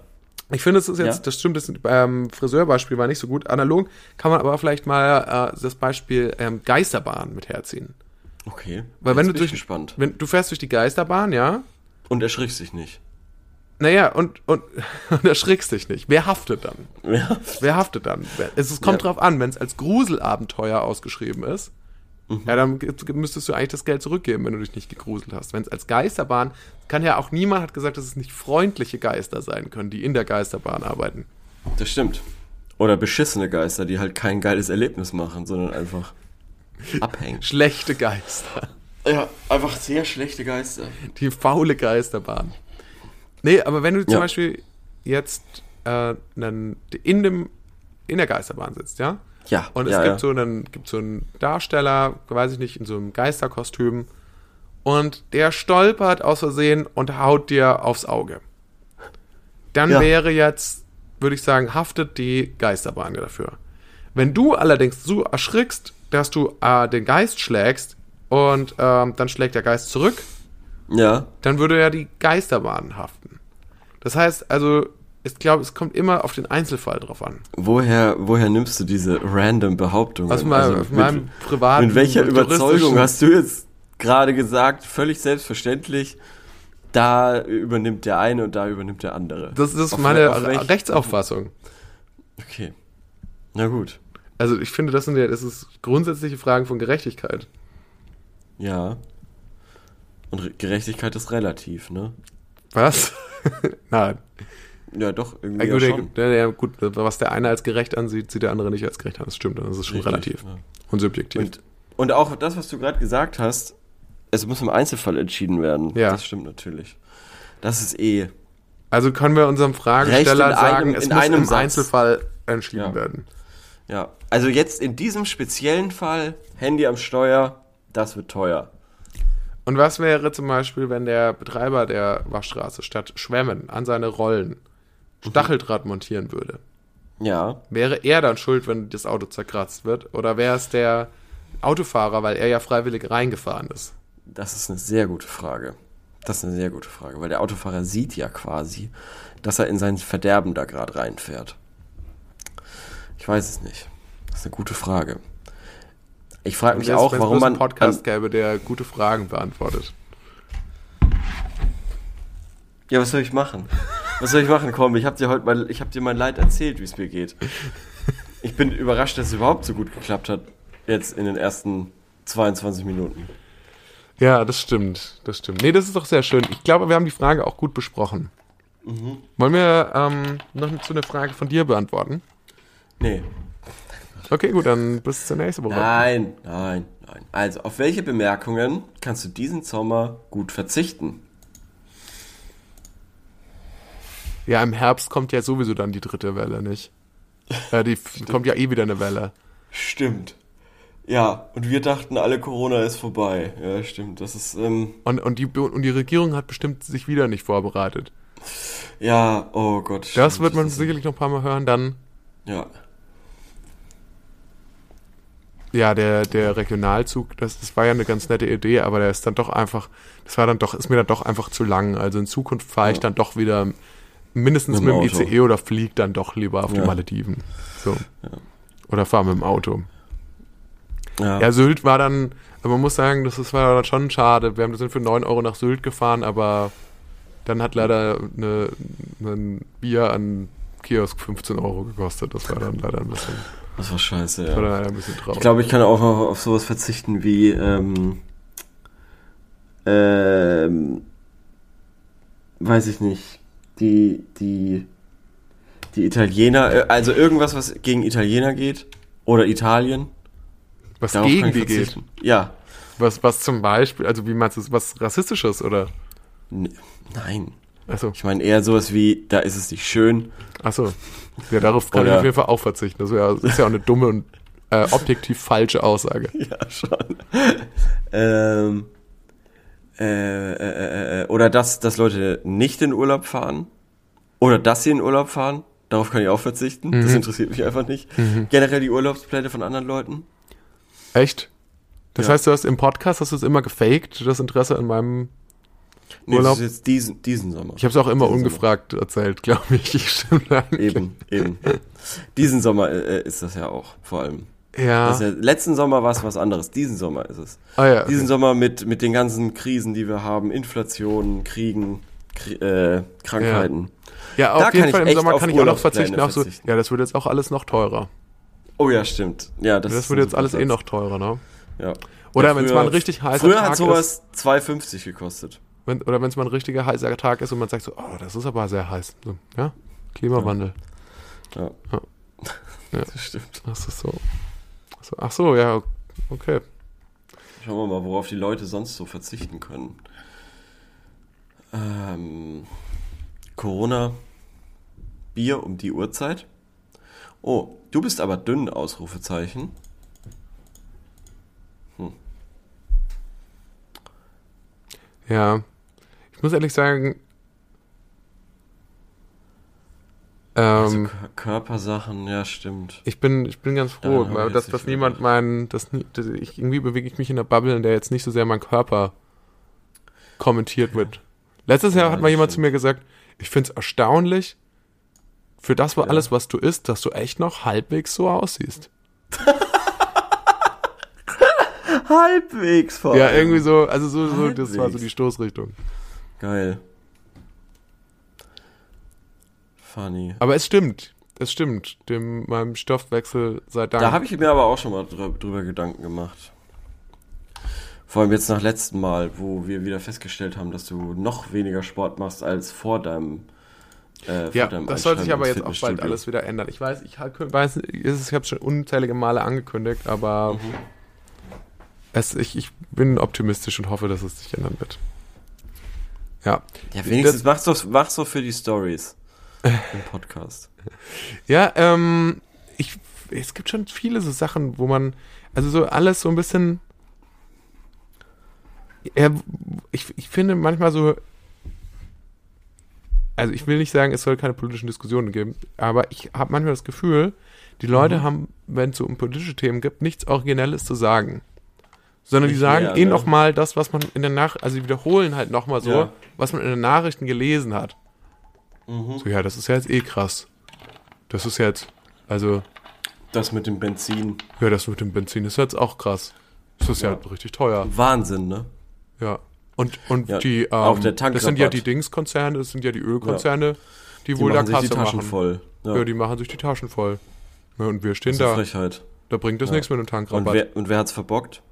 S1: Ich finde, es ist jetzt,
S2: Ja.
S1: das stimmt, das ähm, Friseurbeispiel war nicht so gut. Analog kann man aber vielleicht mal äh, das Beispiel ähm, Geisterbahn mit herziehen.
S2: Okay.
S1: Weil wenn du
S2: bin
S1: durch,
S2: gespannt.
S1: wenn du fährst durch die Geisterbahn, ja,
S2: Und erschrickst dich nicht.
S1: naja, und, und, und erschrickst dich nicht. Wer haftet dann?
S2: Ja.
S1: Wer haftet dann? Es, es kommt
S2: Ja.
S1: drauf an, wenn es als Gruselabenteuer ausgeschrieben ist,
S2: Mhm.
S1: ja, dann müsstest du eigentlich das Geld zurückgeben, wenn du dich nicht gegruselt hast. Wenn es als Geisterbahn, kann ja auch niemand hat gesagt, dass es nicht freundliche Geister sein können, die in der Geisterbahn arbeiten.
S2: Das stimmt. Oder beschissene Geister, die halt kein geiles Erlebnis machen, sondern einfach abhängen.
S1: Schlechte Geister.
S2: Ja, einfach sehr schlechte Geister.
S1: Die faule Geisterbahn. Nee, aber wenn du zum
S2: Ja.
S1: Beispiel jetzt äh, in, dem, in der Geisterbahn sitzt, ja?
S2: Ja,
S1: Und es
S2: ja,
S1: gibt,
S2: ja.
S1: So einen, gibt so einen Darsteller, weiß ich nicht, in so einem Geisterkostüm. Und der stolpert aus Versehen und haut dir aufs Auge. Dann
S2: Ja.
S1: wäre jetzt, würde ich sagen, haftet die Geisterbahn dafür. Wenn du allerdings so erschrickst, dass du äh, den Geist schlägst und ähm, dann schlägt der Geist zurück,
S2: Ja,
S1: dann würde ja die Geisterbahn haften. Das heißt also, ich glaube, es kommt immer auf den Einzelfall drauf an.
S2: woher, woher nimmst du diese random Behauptungen?
S1: Aus meinem,
S2: Also
S1: aus meinem
S2: mit,
S1: privaten.
S2: mit welcher Überzeugung hast du jetzt gerade gesagt, völlig selbstverständlich, da übernimmt der eine und da übernimmt der andere?
S1: Das ist
S2: Auf
S1: meine
S2: auf welch-
S1: Rechtsauffassung.
S2: Okay. Na gut.
S1: Also ich finde, das sind ja, das ist grundsätzliche Fragen von Gerechtigkeit.
S2: Ja. Und Re- Gerechtigkeit ist relativ, ne?
S1: Was? Nein.
S2: Ja, doch, irgendwie
S1: Ja, gut,
S2: ja
S1: der, gut, was der eine als gerecht ansieht, sieht der andere nicht als gerecht an. Das stimmt, das ist schon
S2: Richtig,
S1: relativ.
S2: ja.
S1: Und subjektiv.
S2: Und, und auch das, was du gerade gesagt hast, es muss im Einzelfall entschieden werden.
S1: Ja.
S2: Das stimmt natürlich. Das ist eh.
S1: also können wir unserem Fragesteller
S2: einem-
S1: sagen, es muss im
S2: Satz.
S1: Einzelfall entschieden
S2: Ja.
S1: werden.
S2: Ja. Also jetzt in diesem speziellen Fall, Handy am Steuer, das wird teuer.
S1: Und was wäre zum Beispiel, wenn der Betreiber der Waschstraße statt Schwämmen an seine Rollen Stacheldraht montieren würde?
S2: Ja.
S1: Wäre er dann schuld, wenn das Auto zerkratzt wird? Oder wäre es der Autofahrer, weil er ja freiwillig reingefahren ist?
S2: Das ist eine sehr gute Frage. Das ist eine sehr gute Frage, weil der Autofahrer sieht ja quasi, dass er in sein Verderben da gerade reinfährt. Ich weiß es nicht. Das ist eine gute Frage. Ich frage mich auch, warum man
S1: einen Podcast gäbe, der gute Fragen beantwortet.
S2: Ja, was soll ich machen? Was soll ich machen? Komm, ich habe dir heute mal, ich habe dir mein Leid erzählt, wie es mir geht. Ich bin überrascht, dass es überhaupt so gut geklappt hat. Jetzt in den ersten 22 Minuten.
S1: Ja, das stimmt. Das stimmt. Nee, das ist doch sehr schön. Ich glaube, wir haben die Frage auch gut besprochen.
S2: Mhm.
S1: Wollen wir ähm, noch so eine Frage von dir beantworten?
S2: Nee.
S1: Okay, gut, dann bis zur nächsten Woche.
S2: Nein, nein, nein. Also, auf welche Bemerkungen kannst du diesen Sommer gut verzichten?
S1: Ja, im Herbst kommt ja sowieso dann die dritte Welle, nicht? Äh, die kommt ja eh wieder eine Welle.
S2: Stimmt. Ja, und wir dachten alle, Corona ist vorbei. Ja, stimmt. Das ist, ähm,
S1: Und, und, die, und die Regierung hat bestimmt sich wieder nicht vorbereitet.
S2: ja, oh Gott.
S1: Das
S2: stimmt.
S1: wird man
S2: ist-
S1: sicherlich noch ein paar Mal hören. Dann,
S2: Ja.
S1: ja, der, der Regionalzug, das, das war ja eine ganz nette Idee, aber der ist dann doch einfach, das war dann doch, ist mir dann doch einfach zu lang. Also in Zukunft fahre ich
S2: Ja.
S1: dann doch wieder mindestens
S2: Mit
S1: mit
S2: dem
S1: dem
S2: Auto.
S1: ICE oder fliege dann doch lieber auf die
S2: Ja.
S1: Malediven. So. Oder fahre mit dem Auto.
S2: Ja.
S1: Ja, Sylt war dann, aber man muss sagen, das ist, war dann schon schade. Wir haben, sind für 9 Euro nach Sylt gefahren, aber dann hat leider eine, ein Bier an Kiosk 15 Euro gekostet. Das war dann leider ein bisschen,
S2: Das war scheiße,
S1: das war dann
S2: ja.
S1: leider ein bisschen traurig.
S2: Ich glaube, ich kann auch noch auf sowas verzichten wie, ähm, ähm, weiß ich nicht, die, die, die Italiener, äh, also irgendwas, was gegen Italiener geht, oder Italien.
S1: was
S2: Darauf
S1: gegen
S2: ich
S1: die geht.
S2: Ja.
S1: Was, was zum Beispiel, also wie meinst du, was Rassistisches oder?
S2: N nein.
S1: Achso,
S2: Ich meine eher sowas wie, da ist es nicht schön.
S1: achso. Ja, darauf kann ich
S2: Oder-
S1: auf jeden Fall auch verzichten. Das, wär, das ist ja auch eine dumme und äh, objektiv falsche Aussage.
S2: Ja, schon. ähm, äh, äh, äh, äh, oder dass, dass Leute nicht in Urlaub fahren. Oder dass sie in Urlaub fahren. Darauf kann ich auch verzichten. Das interessiert mich einfach nicht. Generell die Urlaubspläne von anderen Leuten.
S1: Echt? Das
S2: Ja.
S1: heißt, du hast im Podcast, hast du es immer gefaked, das Interesse an meinem
S2: Nee,
S1: Urlaub.
S2: das ist jetzt diesen, diesen Sommer.
S1: Ich habe es auch immer
S2: Diesen
S1: ungefragt erzählt, glaube ich. Ich.
S2: Eben, eben. diesen Sommer äh, ist das ja auch, vor allem.
S1: Ja.
S2: Das ja, letzten Sommer war es was anderes. Diesen Sommer ist es.
S1: ah ja.
S2: Diesen Sommer mit, mit den ganzen Krisen, die wir haben, Inflation, Kriegen, Kri äh, Krankheiten.
S1: Ja,
S2: Da
S1: auf
S2: kann
S1: jeden Fall im Sommer kann ich auch noch verzichten. Auch so,
S2: verzichten.
S1: ja, das wird jetzt auch alles noch teurer.
S2: Oh ja, stimmt. Ja, das,
S1: Das, wird jetzt alles eh
S2: Satz.
S1: noch teurer, ne?
S2: Ja.
S1: Oder
S2: Ja,
S1: wenn es
S2: früher-
S1: mal ein richtig heißer
S2: Früher
S1: Tag
S2: hat
S1: ist.
S2: sowas 2,50 gekostet.
S1: Wenn, oder wenn es mal ein richtiger heißer Tag ist und man sagt so, oh, das ist aber sehr heiß. So, ja, Klimawandel.
S2: Ja.
S1: Ja. Ja.
S2: Das stimmt.
S1: Das ist so. So. Ach so, ja, okay.
S2: Schauen wir mal, worauf die Leute sonst so verzichten können. Ähm, Corona, Bier um die Uhrzeit. Oh, du bist aber dünn, Ausrufezeichen.
S1: Ja. Ich muss ehrlich sagen,
S2: Also
S1: ähm,
S2: Kör- Körpersachen, ja, stimmt.
S1: ich bin, ich bin ganz froh,
S2: hab
S1: weil dass, dass niemand meinen, dass, dass ich, irgendwie bewege ich mich in einer Bubble, in der jetzt nicht so sehr mein Körper kommentiert wird. Letztes Jahr
S2: Ja,
S1: hat mal jemand zu
S2: stimmt.
S1: mir gesagt, ich finde es erstaunlich, für das, was
S2: Ja.
S1: alles, was du isst, dass du echt noch halbwegs so aussiehst.
S2: Halbwegs vor
S1: Ja,
S2: allem.
S1: irgendwie so, also so, so das war so die Stoßrichtung.
S2: Geil. Funny.
S1: Aber es stimmt, es stimmt, dem meinem Stoffwechsel sei Dank.
S2: Da habe ich mir aber auch schon mal drü- drüber Gedanken gemacht. Vor allem jetzt nach letztem Mal, wo wir wieder festgestellt haben, dass du noch weniger Sport machst als vor deinem. Äh, vor
S1: ja,
S2: deinem
S1: das soll sich aber jetzt auch bald alles wieder ändern. Ich weiß, ich weiß, ich habe es schon unzählige Male angekündigt, aber
S2: Mhm.
S1: es, ich, ich bin optimistisch und hoffe, dass es sich ändern wird. Ja,
S2: Ja, wenigstens mach's doch, mach's doch für die Stories im Podcast.
S1: ja, ähm, ich, es gibt schon viele so Sachen, wo man, also so alles so ein bisschen, ja, ich, ich finde manchmal so, also ich will nicht sagen, es soll keine politischen Diskussionen geben, aber ich habe manchmal das Gefühl, die Leute haben, wenn es so um politische Themen gibt, nichts Originelles zu sagen. Sondern die sagen eh
S2: ne?
S1: nochmal das, was man in der Nach also die wiederholen halt nochmal so,
S2: Ja.
S1: was man in den Nachrichten gelesen hat.
S2: Mhm.
S1: So, ja, das ist ja jetzt eh krass. Das ist jetzt, also,
S2: Das mit dem Benzin.
S1: ja, das mit dem Benzin ist jetzt auch krass. Das ist ja,
S2: Ja.
S1: richtig teuer.
S2: Wahnsinn, ne?
S1: Ja. Und, und
S2: Ja,
S1: die, ähm,
S2: auch der
S1: das sind ja
S2: Tankrabatt.
S1: die Dingskonzerne, das sind ja die Ölkonzerne, die,
S2: Die
S1: wohl da
S2: machen sich die Taschen
S1: machen.
S2: voll. Ja,
S1: Ja. die machen sich die Taschen voll. Ja, und wir stehen da.
S2: Frechheit.
S1: Da bringt das
S2: Ja.
S1: nichts mit dem
S2: Und
S1: Tankrabatt.
S2: wer, und wer hat's verbockt?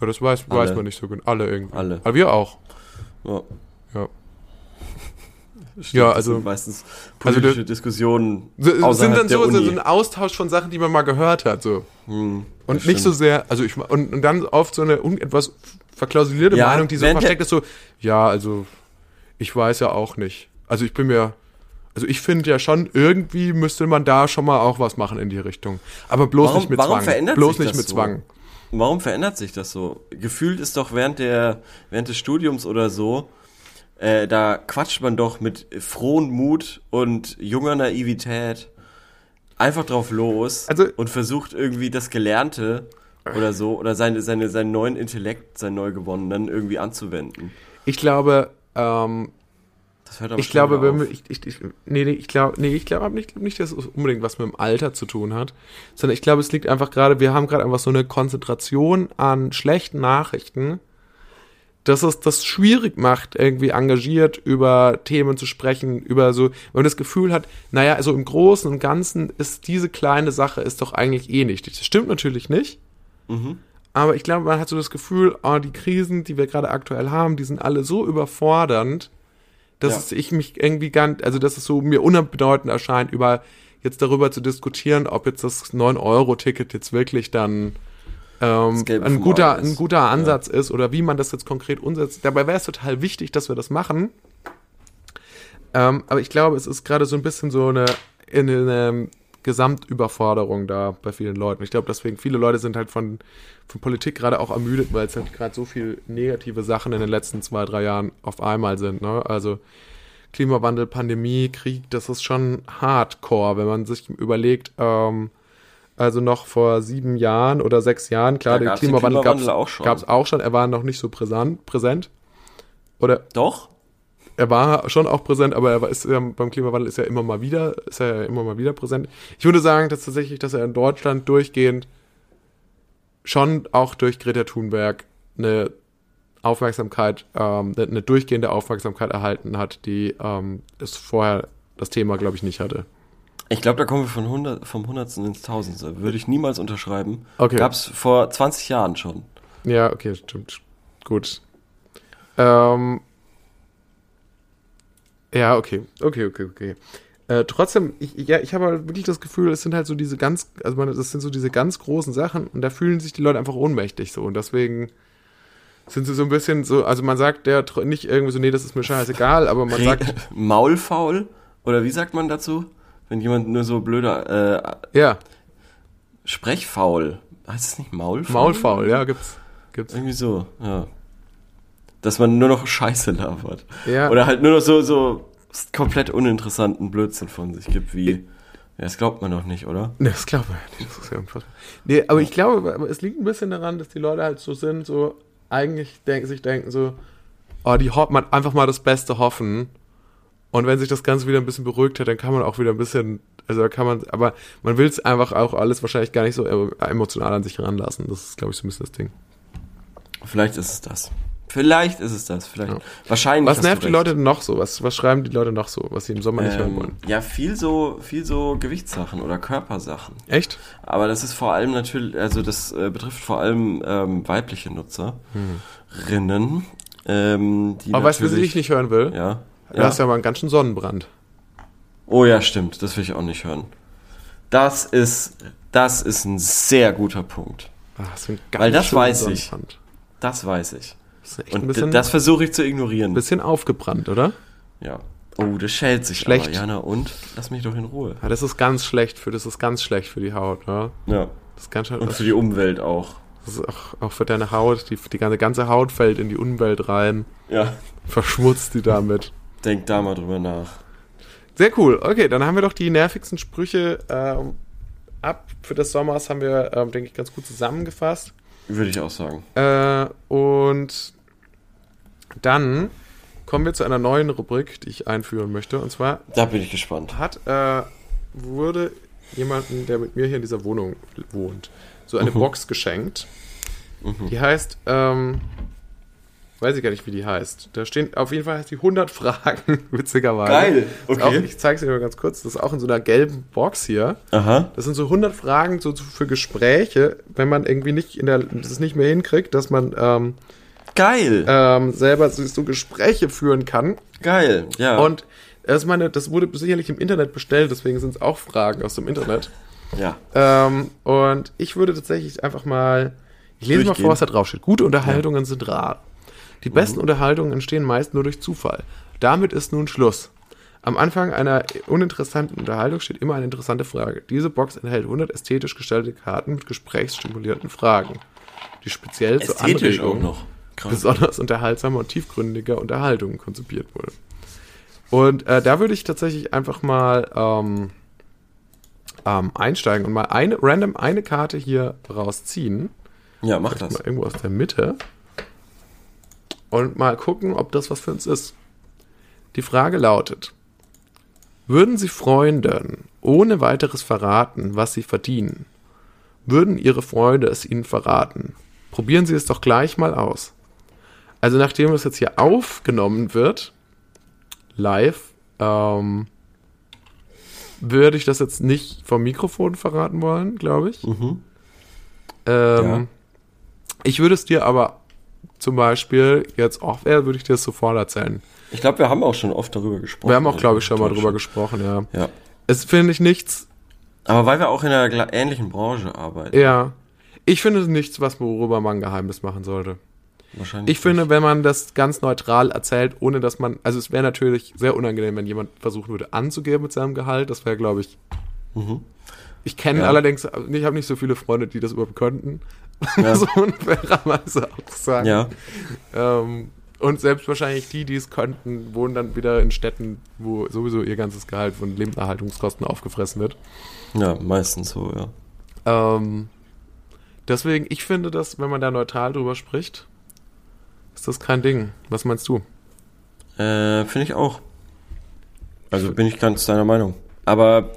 S1: ja, das weiß,
S2: Alle.
S1: weiß man nicht so genau. Alle irgendwie.
S2: Alle.
S1: Aber wir auch.
S2: Ja.
S1: Ja.
S2: Stimmt,
S1: Ja, also-
S2: sind meistens
S1: also
S2: politische
S1: der-
S2: Diskussionen
S1: So, sind dann
S2: der
S1: so, so ein Austausch von Sachen, die man mal gehört hat. So.
S2: Hm,
S1: Und nicht so
S2: stimmt.
S1: sehr, also ich und, und dann oft so eine etwas verklausulierte
S2: Ja,
S1: Meinung, die so versteckt ist, so, ja, also ich weiß ja auch nicht. Also ich bin mir, also ich finde ja schon, irgendwie müsste man da schon mal auch was machen in die Richtung. Aber bloß
S2: Warum-
S1: nicht mit
S2: warum
S1: Zwang.
S2: verändert
S1: bloß
S2: sich
S1: nicht
S2: das
S1: mit
S2: so?
S1: Zwang.
S2: Warum verändert sich das so? Gefühlt ist doch während der während des Studiums oder so, äh, da quatscht man doch mit frohem Mut und junger Naivität einfach drauf los
S1: Also-
S2: und versucht irgendwie das Gelernte oder so oder seine seine seinen neuen Intellekt, sein neu gewonnenen irgendwie anzuwenden.
S1: Ich glaube, ähm,
S2: Das hört aber
S1: ich glaube, wenn ich, ich, ich, nee, nee, ich glaube, nee, ich glaube nicht, nicht, dass es unbedingt was mit dem Alter zu tun hat, sondern ich glaube, es liegt einfach gerade, wir haben gerade einfach so eine Konzentration an schlechten Nachrichten, dass es das schwierig macht, irgendwie engagiert über Themen zu sprechen, über so, wenn man das Gefühl hat, naja, also im Großen und Ganzen ist diese kleine Sache ist doch eigentlich eh nicht. Das stimmt natürlich nicht.
S2: Mhm.
S1: Aber ich glaube, man hat so das Gefühl, oh, die Krisen, die wir gerade aktuell haben, die sind alle so überfordernd, dass
S2: Ja.
S1: es ich mich irgendwie gar also dass es so mir unbedeutend erscheint, über jetzt darüber zu diskutieren, ob jetzt das 9-Euro-Ticket jetzt wirklich dann ähm, ein guter, ein guter Ansatz ist oder wie man das jetzt konkret umsetzt. Dabei wäre es total wichtig, dass wir das machen. Ähm, aber ich glaube, es ist gerade so ein bisschen so eine, eine Gesamtüberforderung da bei vielen Leuten. Ich glaube, deswegen viele Leute sind halt von, von Politik gerade auch ermüdet, weil es halt gerade so viel negative Sachen in den letzten zwei, drei Jahren auf einmal sind. Ne? Also Klimawandel, Pandemie, Krieg, das ist schon hardcore, wenn man sich überlegt, ähm, also noch vor sieben Jahren oder sechs Jahren, klar,
S2: den
S1: Klimawandel
S2: Klimawandel
S1: gab's
S2: auch schon.
S1: gab's auch schon, er war noch nicht so präsent, präsent. Oder
S2: Doch?
S1: er war schon auch präsent, aber er war, ist beim Klimawandel ist er immer mal wieder, ist er ja immer mal wieder präsent. Ich würde sagen, dass tatsächlich, dass er in Deutschland durchgehend schon auch durch Greta Thunberg eine Aufmerksamkeit, ähm, eine durchgehende Aufmerksamkeit erhalten hat, die ähm, es vorher das Thema, glaube ich, nicht hatte.
S2: Ich glaube, da kommen wir von 100, vom Hundertsten ins Tausendste. Würde ich niemals unterschreiben.
S1: Okay.
S2: Gab's vor 20 Jahren schon.
S1: Ja, okay, stimmt. Gut. Ähm, ja, okay. Okay, okay, okay. Äh, trotzdem, ich, ja, ich habe halt wirklich das Gefühl, es sind halt so diese ganz, also man, das sind so diese ganz großen Sachen und da fühlen sich die Leute einfach ohnmächtig so und deswegen sind sie so ein bisschen so, also man sagt ja nicht irgendwie so, nee, das ist mir scheißegal, aber man sagt,
S2: Maulfaul? Oder wie sagt man dazu? Wenn jemand nur so blöder, äh,
S1: ja,
S2: Sprechfaul. Heißt es nicht Maulfaul?
S1: Maulfaul, ja, gibt's. Gibt's.
S2: Irgendwie so, ja. Dass man nur noch Scheiße labert.
S1: Ja.
S2: Oder halt nur noch so, so komplett uninteressanten Blödsinn von sich gibt, wie, ja, das glaubt man doch nicht, oder?
S1: Nee, das glaube ich nicht. Das ist ja unfassbar. Nee, aber ich glaube, es liegt ein bisschen daran, dass die Leute halt so sind, so eigentlich denken, sich denken so, oh, die man einfach mal das Beste hoffen. Und wenn sich das Ganze wieder ein bisschen beruhigt hat, dann kann man auch wieder ein bisschen, also da kann man, aber man will es einfach auch alles wahrscheinlich gar nicht so emotional an sich ranlassen. Das ist, glaube ich, so ein bisschen das Ding.
S2: Vielleicht ist es das. Vielleicht ist es das. Vielleicht.
S1: Ja.
S2: Wahrscheinlich.
S1: Was nervt die. Leute denn noch so? Was, was schreiben die Leute noch so, was sie im Sommer nicht hören wollen?
S2: Ähm, ja, viel so, viel so Gewichtssachen oder Körpersachen.
S1: Echt?
S2: Aber das ist vor allem natürlich, also das äh, betrifft vor allem ähm, weibliche Nutzerinnen. Ähm, die
S1: Aber weißt du, was ich nicht hören will?
S2: Ja.
S1: Du hast ja mal einen ganz schön Sonnenbrand.
S2: Oh ja, stimmt. Das will ich auch nicht hören. Das ist, das ist ein sehr guter Punkt.
S1: Ah, das ist ein
S2: Weil das weiß ich. Das weiß ich.
S1: Das ist
S2: Und
S1: ein bisschen,
S2: das versuche ich zu ignorieren.
S1: bisschen aufgebrannt, oder?
S2: Ja. Oh, das schält sich
S1: Schlecht.
S2: aber. Jana, und? Lass mich doch in Ruhe.
S1: Ja, das ist ganz schlecht für, das ist ganz schlecht für die Haut, ne?
S2: Ja.
S1: Das ist ganz schön,
S2: Und
S1: das,
S2: für die Umwelt auch.
S1: das ist auch, auch für deine Haut, die, die ganze, ganze Haut fällt in die Umwelt rein,
S2: Ja.
S1: verschmutzt die damit.
S2: Denk da mal drüber nach.
S1: Sehr cool. Okay, dann haben wir doch die nervigsten Sprüche ähm, ab für des Sommers, haben wir, ähm, denke ich, ganz gut zusammengefasst.
S2: Würde ich auch sagen.
S1: Äh, und dann kommen wir zu einer neuen Rubrik, die ich einführen möchte. Und zwar
S2: Da bin ich gespannt.
S1: hat, äh, wurde jemanden, der mit mir hier in dieser Wohnung wohnt, so eine Box geschenkt. Die heißt, ähm, weiß ich gar nicht, wie die heißt. Da stehen, auf jeden Fall heißt die 100 Fragen, witzigerweise.
S2: Geil, okay.
S1: Auch, ich zeige es dir mal ganz kurz. Das ist auch in so einer gelben Box hier.
S2: Aha.
S1: Das sind so 100 Fragen so für Gespräche, wenn man irgendwie nicht in der, das nicht mehr hinkriegt, dass man ähm,
S2: Geil.
S1: ähm, selber so, so Gespräche führen kann.
S2: Geil. Ja.
S1: Und das, meine, das wurde sicherlich im Internet bestellt, deswegen sind es auch Fragen aus dem Internet.
S2: ja.
S1: Ähm, und ich würde tatsächlich einfach mal, ich lese mal vor, was da drauf steht. Gute Unterhaltungen sind rar. Die
S2: Mhm.
S1: besten Unterhaltungen entstehen meist nur durch Zufall. Damit ist nun Schluss. Am Anfang einer uninteressanten Unterhaltung steht immer eine interessante Frage. Diese Box enthält 100 ästhetisch gestaltete Karten mit gesprächsstimulierenden Fragen, die speziell zur Anregung besonders unterhaltsamer und tiefgründiger Unterhaltungen konzipiert wurde. Und äh, da würde ich tatsächlich einfach mal ähm, ähm, einsteigen und mal eine random eine Karte hier rausziehen,
S2: Ja, mach das.
S1: mal irgendwo aus der Mitte und mal gucken, ob das was für uns ist. Die Frage lautet: Würden Sie Freunden ohne weiteres verraten, was sie verdienen? Würden Ihre Freunde es Ihnen verraten? Probieren Sie es doch gleich mal aus. Also nachdem das jetzt hier aufgenommen wird, live, ähm, würde ich das jetzt nicht vom Mikrofon verraten wollen, glaube ich.
S2: Mhm.
S1: Ähm,
S2: Ja.
S1: Ich würde es dir aber zum Beispiel jetzt off-air, würde ich dir das sofort erzählen.
S2: Ich glaube, wir haben auch schon oft darüber gesprochen.
S1: Wir haben auch, glaube ich, schon mal drüber gesprochen, ja.
S2: Ja.
S1: Es finde ich nichts,
S2: Aber weil wir auch in einer ähnlichen Branche arbeiten.
S1: ja. Ich finde nichts, was worüber man Geheimnis machen sollte.
S2: Wahrscheinlich.
S1: Ich finde, wenn man das ganz neutral erzählt, ohne dass man, also es wäre natürlich sehr unangenehm, wenn jemand versuchen würde anzugeben mit seinem Gehalt. Das wäre, glaube ich. Ich kenne
S2: Ja.
S1: allerdings, ich habe nicht so viele Freunde, die das überhaupt könnten.
S2: Ja.
S1: so unfairerweise auch sagen.
S2: Ja.
S1: Ähm, und selbst wahrscheinlich die, die es könnten, wohnen dann wieder in Städten, wo sowieso ihr ganzes Gehalt von Lebenserhaltungskosten aufgefressen wird.
S2: Ja, meistens so, ja.
S1: Ähm, deswegen, ich finde, dass, wenn man da neutral drüber spricht, ist das kein Ding. Was meinst du?
S2: Äh, finde ich auch. Also bin ich ganz deiner Meinung. Aber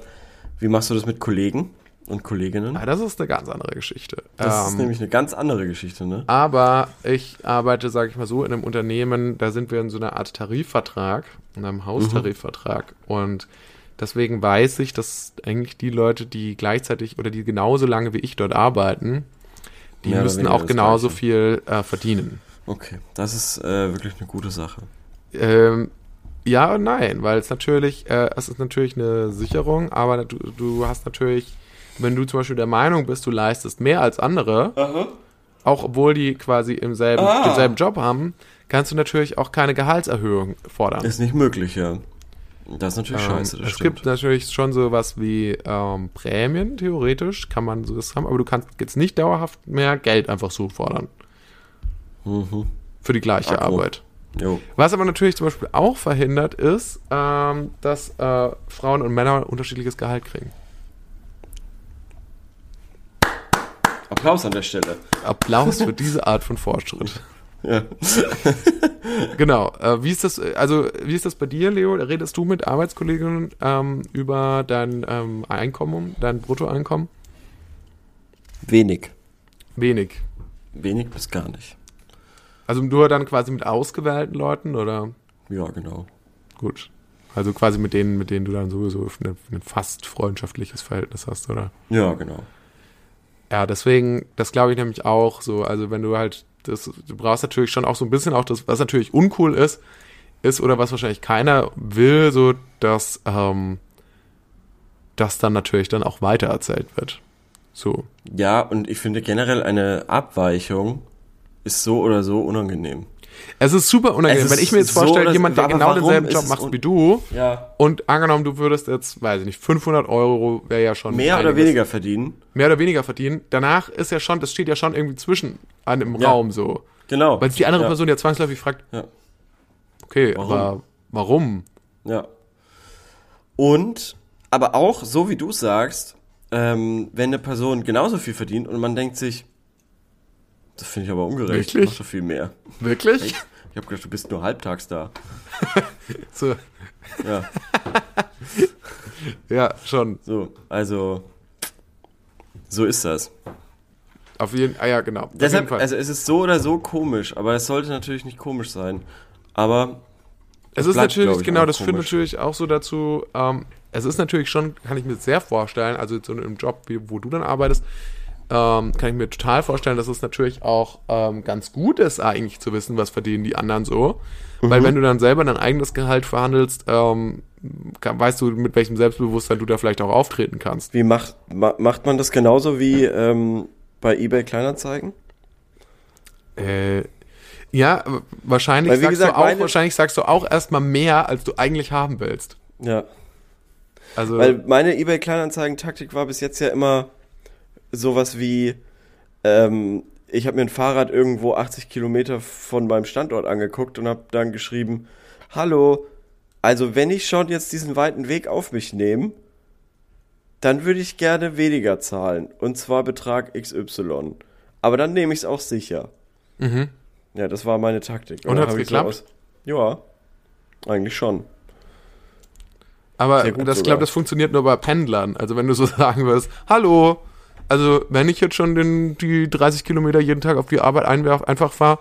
S2: wie machst du das mit Kollegen und Kolleginnen?
S1: Ah, das ist eine ganz andere Geschichte.
S2: Das ist
S1: Ähm,
S2: nämlich eine ganz andere Geschichte, ne?
S1: Aber ich arbeite, sage ich mal so, in einem Unternehmen, da sind wir in so einer Art Tarifvertrag, in einem Haustarifvertrag. Und deswegen weiß ich, dass eigentlich die Leute, die gleichzeitig oder die genauso lange wie ich dort arbeiten, die
S2: Mehr
S1: müssen auch genauso
S2: Gleiche.
S1: viel äh, verdienen.
S2: Okay, das ist äh, wirklich eine gute Sache.
S1: Ähm, ja und nein, weil es natürlich, äh, es ist natürlich eine Sicherung, aber du, du hast natürlich, wenn du zum Beispiel der Meinung bist, du leistest mehr als andere, auch obwohl die quasi im selben,
S2: Ah.
S1: denselben Job haben, kannst du natürlich auch keine Gehaltserhöhung fordern.
S2: Ist nicht möglich, ja. Das ist natürlich
S1: Ähm,
S2: scheiße,
S1: es
S2: stimmt.
S1: gibt natürlich schon sowas wie ähm, Prämien, theoretisch kann man so das haben, aber du kannst jetzt nicht dauerhaft mehr Geld einfach so fordern. Für die gleiche
S2: Akku.
S1: Arbeit.
S2: Jo.
S1: Was aber natürlich zum Beispiel auch verhindert ist, ähm, dass äh, Frauen und Männer unterschiedliches Gehalt kriegen.
S2: Applaus an der Stelle.
S1: Applaus für diese Art von Fortschritt.
S2: Ja.
S1: Genau. Äh, wie ist das? Also wie ist das bei dir, Leo? Redest du mit Arbeitskolleginnen ähm, über dein ähm, Einkommen, dein Bruttoeinkommen?
S2: Wenig.
S1: Wenig.
S2: Wenig bis gar nicht.
S1: Also nur dann quasi mit ausgewählten Leuten oder
S2: Ja, genau.
S1: gut. Also quasi mit denen, mit denen du dann sowieso ein, ein fast freundschaftliches Verhältnis hast, oder?
S2: Ja, genau.
S1: Ja, deswegen, das glaube ich nämlich auch so. Also wenn du halt, das, du brauchst natürlich schon auch so ein bisschen auch das, was natürlich uncool ist, ist oder was wahrscheinlich keiner will, so dass ähm, das dann natürlich dann auch weitererzählt wird. So.
S2: Ja, und ich finde generell eine Abweichung ist so oder so unangenehm.
S1: Es ist super unangenehm.
S2: Es
S1: Wenn ich mir jetzt
S2: so,
S1: vorstelle, jemand, der genau denselben Job macht wie du
S2: Ja.
S1: und angenommen, du würdest jetzt, weiß ich nicht, 500 Euro wäre ja schon
S2: Mehr oder
S1: einiges.
S2: weniger verdienen.
S1: mehr oder weniger verdienen. Danach ist ja schon, das steht ja schon irgendwie zwischen einem
S2: Ja.
S1: Raum so.
S2: Genau.
S1: Weil die andere
S2: ja.
S1: Person ja zwangsläufig fragt,
S2: Ja.
S1: okay,
S2: Warum?
S1: aber warum?
S2: Ja. Und, aber auch, so wie du sagst, ähm, wenn eine Person genauso viel verdient und man denkt sich, das finde ich aber ungerecht,
S1: Wirklich?
S2: mach doch viel mehr.
S1: Wirklich?
S2: Ich habe gedacht, du bist nur halbtags da.
S1: So,
S2: Ja,
S1: ja, schon.
S2: so, also, so ist das.
S1: Auf jeden ah ja, genau.
S2: Deshalb,
S1: Fall.
S2: also es ist so oder so komisch, aber es sollte natürlich nicht komisch sein. Aber
S1: es ist natürlich,
S2: ich,
S1: genau, das führt natürlich auch so dazu, ähm, es ist natürlich schon, kann ich mir sehr vorstellen, also so in einem Job, wie, wo du dann arbeitest, ähm, kann ich mir total vorstellen, dass es natürlich auch ähm, ganz gut ist, eigentlich zu wissen, was verdienen die anderen so.
S2: Mhm.
S1: Weil wenn du dann selber dein eigenes Gehalt verhandelst, ähm, kann, weißt du, mit welchem Selbstbewusstsein du da vielleicht auch auftreten kannst.
S2: wie macht, ma, macht man das genauso wie ähm, bei eBay Kleinanzeigen?
S1: Äh, ja, wahrscheinlich
S2: Weil,
S1: sagst
S2: gesagt,
S1: du auch, wahrscheinlich sagst du auch erstmal mehr, als du eigentlich haben willst.
S2: Ja.
S1: Also,
S2: Weil meine eBay Kleinanzeigen-Taktik war bis jetzt ja immer sowas wie, ähm, ich habe mir ein Fahrrad irgendwo 80 Kilometer von meinem Standort angeguckt und habe dann geschrieben, hallo, also wenn ich schon jetzt diesen weiten Weg auf mich nehme, dann würde ich gerne weniger zahlen. Und zwar Betrag XY. Aber dann nehme ich es auch sicher.
S1: mhm.
S2: Ja, das war meine Taktik.
S1: Und hat's
S2: hab ich
S1: geklappt?
S2: ja, eigentlich schon.
S1: aber das, ich glaube, das funktioniert nur bei Pendlern. Also wenn du so sagen würdest, hallo, also wenn ich jetzt schon den, die 30 Kilometer jeden Tag auf die Arbeit einwerf, einfach fahre,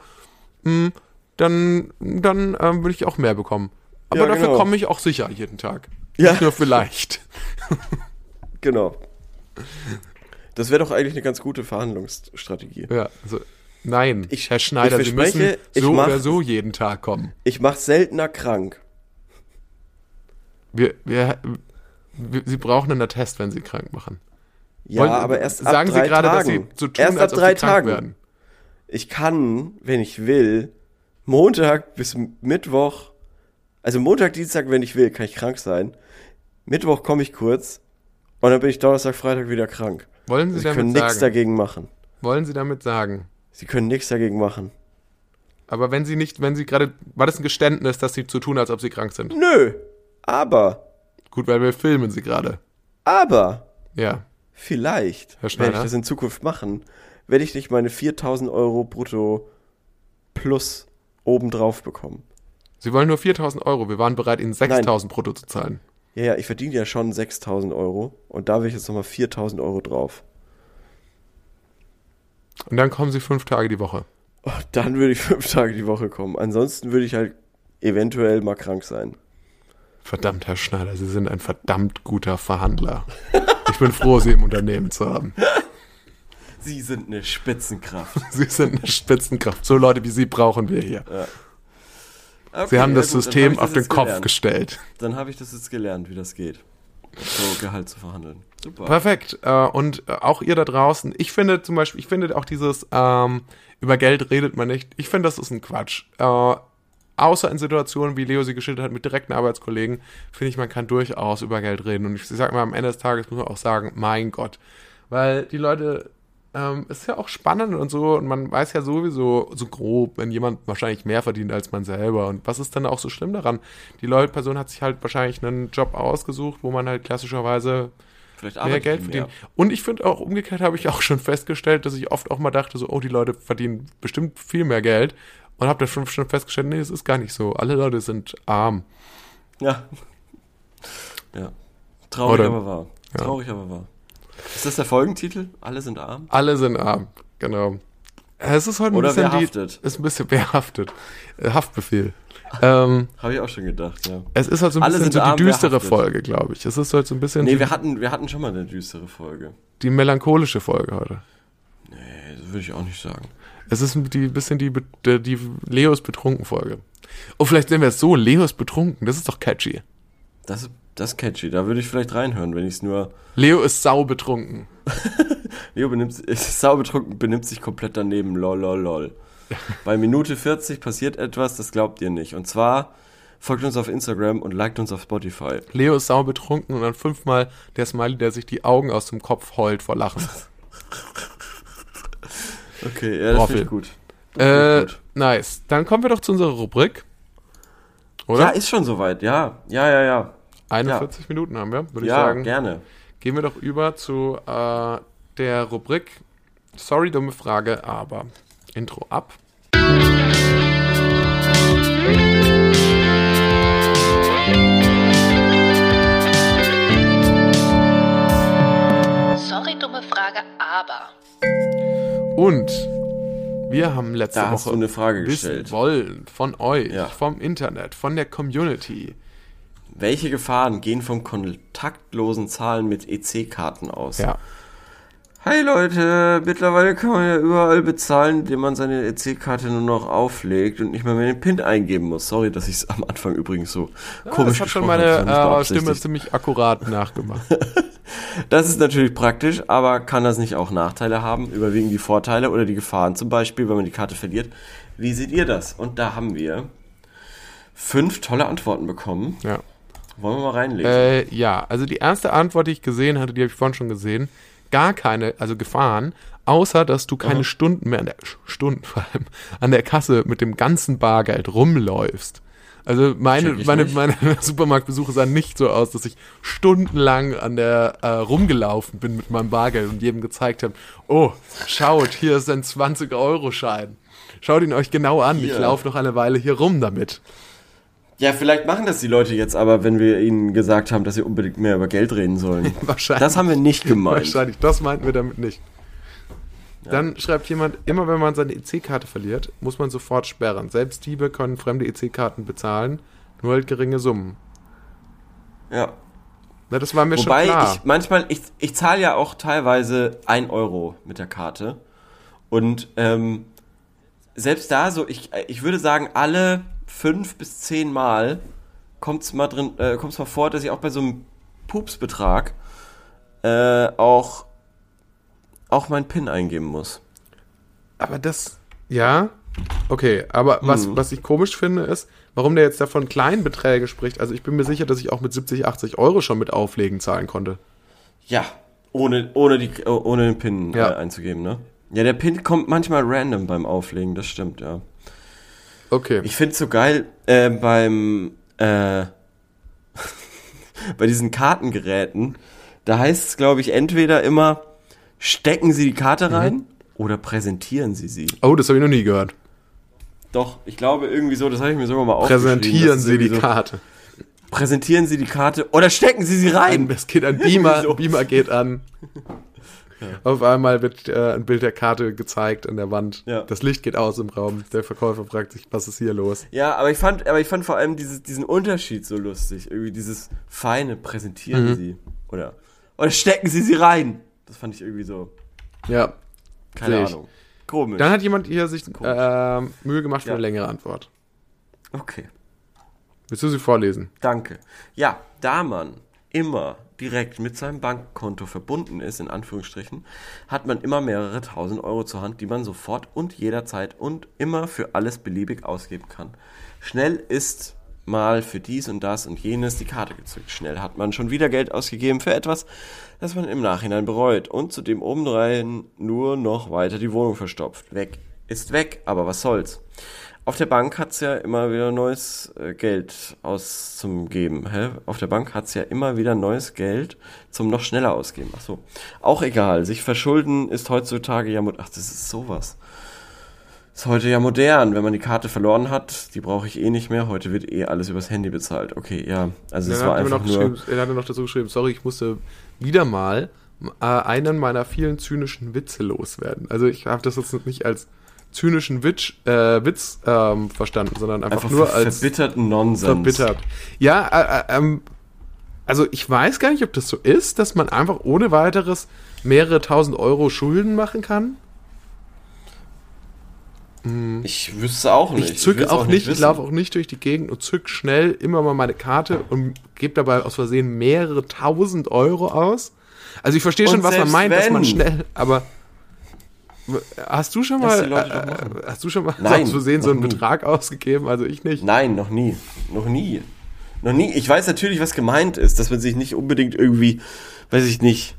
S1: mh, dann, dann ähm, würde ich auch mehr bekommen. Aber
S2: Ja,
S1: dafür
S2: genau.
S1: komme ich auch sicher jeden Tag.
S2: Ja.
S1: Nicht nur vielleicht.
S2: Genau. Das wäre doch eigentlich eine ganz gute Verhandlungsstrategie.
S1: Ja, also nein,
S2: Ich-
S1: Herr Schneider,
S2: ich
S1: Sie müssen so
S2: mach-
S1: oder so jeden Tag kommen.
S2: Ich mache seltener krank.
S1: Wir, wir, wir, Sie brauchen einen Attest, wenn Sie krank machen.
S2: Ja,
S1: Wollen-
S2: aber erst ab
S1: sagen
S2: drei
S1: Sie gerade, dass
S2: Tagen.
S1: Sie so tun,
S2: erst ab
S1: ob
S2: drei
S1: Sie krank
S2: Tagen.
S1: werden.
S2: Ich kann, wenn ich will, Montag bis Mittwoch, also Montag, Dienstag, wenn ich will, kann ich krank sein. Mittwoch komme ich kurz und dann bin ich Donnerstag, Freitag wieder krank.
S1: Wollen Sie
S2: Sie
S1: damit
S2: können nichts dagegen machen.
S1: Wollen Sie damit sagen?
S2: Sie können nichts dagegen machen.
S1: Aber wenn Sie nicht, wenn Sie gerade, war das ein Geständnis, dass Sie zu tun, als ob Sie krank sind?
S2: Nö, aber,
S1: Gut, weil wir filmen Sie gerade.
S2: aber,
S1: Ja.
S2: Vielleicht werde ich das in Zukunft machen, werde ich nicht meine 4000 Euro brutto plus obendrauf bekommen.
S1: Sie wollen nur 4000 Euro. Wir waren bereit, Ihnen 6000 brutto zu zahlen.
S2: Ja, ja, ich verdiene ja schon 6000 Euro und da will ich jetzt nochmal 4000 Euro drauf.
S1: Und dann kommen Sie fünf Tage die Woche.
S2: Oh, dann würde ich fünf Tage die Woche kommen. Ansonsten würde ich halt eventuell mal krank sein.
S1: Verdammt, Herr Schneider, Sie sind ein verdammt guter Verhandler. Ich bin froh, Sie im Unternehmen zu haben.
S2: Sie sind eine Spitzenkraft.
S1: Sie sind eine Spitzenkraft. So Leute wie Sie brauchen wir hier.
S2: Okay,
S1: Sie haben
S2: ja
S1: das
S2: gut, dann
S1: System
S2: ich
S1: auf
S2: das
S1: den Kopf
S2: gelernt.
S1: gestellt.
S2: Dann habe ich das jetzt gelernt, wie das geht. So Gehalt zu verhandeln. Super.
S1: Perfekt. Äh, und äh, auch ihr da draußen. Ich finde zum Beispiel, ich finde auch dieses ähm, über Geld redet man nicht. Ich finde, das ist ein Quatsch. Äh, außer in Situationen, wie Leo sie geschildert hat, mit direkten Arbeitskollegen, finde ich, man kann durchaus über Geld reden. Und ich sag mal, am Ende des Tages muss man auch sagen, mein Gott. Weil die Leute, ähm, ist ja auch spannend und so, und man weiß ja sowieso so grob, wenn jemand wahrscheinlich mehr verdient als man selber. Und was ist dann auch so schlimm daran? Die Leute, Person hat sich halt wahrscheinlich einen Job ausgesucht, wo man halt klassischerweise mehr Geld
S2: ich
S1: verdienen. Und ich finde auch umgekehrt habe ich auch schon festgestellt, dass ich oft auch mal dachte, so, oh, die Leute verdienen bestimmt viel mehr Geld. Und habe dann schon, schon festgestellt, nee, es ist gar nicht so. Alle Leute sind arm.
S2: Ja. Ja. Traurig,
S1: Oder-
S2: aber wahr.
S1: Ja.
S2: Traurig, aber wahr. Ist das der Folgentitel? Alle sind arm?
S1: Alle sind arm, genau. Es ist heute ein
S2: Oder
S1: bisschen
S2: wer
S1: die, ist ein bisschen wer haftet. Äh, Haftbefehl. Ähm,
S2: Habe ich auch schon gedacht, ja.
S1: es ist halt so ein
S2: Alle
S1: bisschen so die düstere
S2: haftet?
S1: Folge, glaube ich. Es ist halt so ein bisschen
S2: Nee, wir hatten, wir hatten schon mal eine düstere Folge.
S1: die melancholische Folge heute.
S2: Nee, das würde ich auch nicht sagen.
S1: Es ist ein die, bisschen die, die, die Leos betrunken Folge. Oh, vielleicht nennen wir es so, Leos betrunken. Das ist doch catchy.
S2: Das, ist- das ist catchy. Da würde ich vielleicht reinhören, wenn ich es nur.
S1: Leo ist sau betrunken.
S2: Leo benimmt, ist saubetrunken, benimmt sich komplett daneben. Lol, lol, lol. Bei Minute 40 passiert etwas, das glaubt ihr nicht. Und zwar folgt uns auf Instagram und liked uns auf Spotify.
S1: Leo ist sau betrunken und dann fünfmal der Smiley, der sich die Augen aus dem Kopf heult vor Lachen.
S2: Okay, ja, das finde ich gut. Das
S1: äh,
S2: ich gut.
S1: nice. Dann kommen wir doch zu unserer Rubrik. Oder?
S2: Ja, ist schon soweit, ja. Ja, ja, ja.
S1: 41 Minuten haben wir, würde ich
S2: Ja,
S1: sagen.
S2: gerne.
S1: Gehen wir doch über zu äh, der Rubrik Sorry, dumme Frage, aber Intro ab.
S3: Sorry, dumme Frage, aber.
S1: Und wir haben letzte
S2: Da
S1: Woche
S2: eine Frage gestellt.
S1: wollen von euch,
S2: Ja.
S1: vom Internet, von der Community.
S2: Welche Gefahren gehen vom kontaktlosen Zahlen mit EC-Karten aus?
S1: Ja.
S2: Hi Leute, mittlerweile kann man ja überall bezahlen, indem man seine EC-Karte nur noch auflegt und nicht mehr, mehr den PIN eingeben muss. Sorry, dass ich es am Anfang übrigens so komisch
S1: das hat schon
S2: gesprochen
S1: meine
S2: habe, das war nicht
S1: äh,
S2: beabsichtigt.
S1: Stimme ziemlich akkurat nachgemacht.
S2: Das ist natürlich praktisch, aber kann das nicht auch Nachteile haben? Überwiegen die Vorteile oder die Gefahren zum Beispiel, wenn man die Karte verliert? Wie seht ihr das? Und da haben wir fünf tolle Antworten bekommen.
S1: ja.
S2: Wollen wir mal reinlesen?
S1: Äh, ja, also die erste Antwort, die ich gesehen hatte, die habe ich vorhin schon gesehen, gar keine, also Gefahren, außer dass du keine Stunden mehr an der Stunden vor allem an der Kasse mit dem ganzen Bargeld rumläufst. Also meine,
S2: ich
S1: meine, meine Supermarktbesuche sahen nicht so aus, dass ich stundenlang an der äh, rumgelaufen bin mit meinem Bargeld und jedem gezeigt habe, oh, schaut, hier ist ein 20-Euro-Schein. Schaut ihn euch genau an, ich
S2: Hier.
S1: laufe noch eine Weile hier rum damit.
S2: Ja, vielleicht machen das die Leute jetzt aber, wenn wir ihnen gesagt haben, dass sie unbedingt mehr über Geld reden sollen.
S1: Wahrscheinlich.
S2: Das haben wir nicht gemeint.
S1: Wahrscheinlich, das meinten wir damit nicht. Dann schreibt jemand, immer wenn man seine EC-Karte verliert, muss man sofort sperren. Selbst Diebe können fremde EC-Karten bezahlen, nur halt geringe Summen.
S2: Ja.
S1: Na, das war mir
S2: Wobei
S1: schon klar.
S2: ich manchmal, ich, ich zahle ja auch teilweise ein Euro mit der Karte. Und ähm, selbst da so, ich, ich würde sagen, alle fünf bis zehn Mal kommt es mal drin, äh, kommt's mal vor, dass ich auch bei so einem Pupsbetrag äh, auch, auch mein PIN eingeben muss.
S1: aber das, ja, okay. Aber was,
S2: Mhm.
S1: was ich komisch finde, ist, warum der jetzt davon kleinen Beträge spricht. Also ich bin mir sicher, dass ich auch mit 70, 80 Euro schon mit Auflegen zahlen konnte.
S2: Ja, ohne, ohne, die, ohne den PIN
S1: Ja.
S2: äh, einzugeben, ne? Ja, der PIN kommt manchmal random beim Auflegen, das stimmt, ja.
S1: Okay.
S2: Ich find's so geil äh, beim äh, bei diesen Kartengeräten. Da heißt es, glaube ich, entweder immer stecken Sie die Karte rein oder präsentieren Sie sie.
S1: oh, das habe ich noch nie gehört.
S2: Doch, ich glaube irgendwie so, das habe ich mir sogar mal aufgeschrieben.
S1: Präsentieren
S2: das
S1: Sie die
S2: so,
S1: Karte.
S2: Präsentieren Sie die Karte oder stecken Sie sie rein.
S1: Ein, es geht ein Beamer,
S2: so.
S1: Beamer geht an. Auf einmal wird äh, ein Bild der Karte gezeigt an der Wand.
S2: Ja.
S1: Das Licht geht aus im Raum. Der Verkäufer fragt sich, was ist hier los?
S2: Ja, aber ich fand, aber ich fand vor allem dieses, diesen Unterschied so lustig. Irgendwie dieses feine Präsentieren
S1: Mhm.
S2: Sie oder oder stecken Sie sie rein. Das fand ich irgendwie so.
S1: Ja.
S2: Keine. Ahnung. Komisch.
S1: Dann hat jemand hier sich äh, Mühe gemacht für
S2: Ja.
S1: eine längere Antwort.
S2: okay.
S1: Willst du sie vorlesen?
S2: Danke. Ja, da man immer direkt mit seinem Bankkonto verbunden ist, in Anführungsstrichen, hat man immer mehrere tausend Euro zur Hand, die man sofort und jederzeit und immer für alles beliebig ausgeben kann. Schnell ist mal für dies und das und jenes die Karte gezückt. Schnell hat man schon wieder Geld ausgegeben für etwas, das man im Nachhinein bereut und zudem obendrein nur noch weiter die Wohnung verstopft. Weg ist weg, aber was soll's. Auf der Bank hat's ja immer wieder neues äh, Geld aus zum Geben. Hä? Auf der Bank hat's ja immer wieder neues Geld zum noch schneller ausgeben. Ach so. Auch egal. Sich verschulden ist heutzutage ja... mo- Ach, das ist sowas. Ist heute ja modern. Wenn man die Karte verloren hat, die brauche ich eh nicht mehr. Heute wird eh alles übers Handy bezahlt. Okay, ja. Also es war
S1: hat er
S2: einfach nur...
S1: Er hatte noch dazu geschrieben, sorry, ich musste wieder mal äh, einen meiner vielen zynischen Witze loswerden. Also ich habe das jetzt nicht als zynischen Witz, äh, Witz ähm, verstanden, sondern einfach,
S2: Einfach
S1: nur als
S2: verbitterten Nonsens.
S1: verbittert. Ja, äh, äh, ähm, also ich weiß gar nicht, ob das so ist, dass man einfach ohne weiteres mehrere tausend Euro Schulden machen kann.
S2: Ich wüsste auch nicht.
S1: Ich zück
S2: will's
S1: auch nicht, ich laufe auch nicht durch die Gegend und zück schnell immer mal meine Karte und gebe dabei aus Versehen mehrere tausend Euro aus. Also ich verstehe schon, was man meint, dass man
S2: wenn.
S1: schnell, aber hast du schon mal, äh,
S2: machen.
S1: hast du schon mal
S2: Nein,
S1: aus Versehen so einen
S2: nie.
S1: Betrag ausgegeben? Also ich nicht.
S2: Nein, noch nie. Noch nie. Noch nie. Ich weiß natürlich, was gemeint ist, dass man sich nicht unbedingt irgendwie, weiß ich nicht,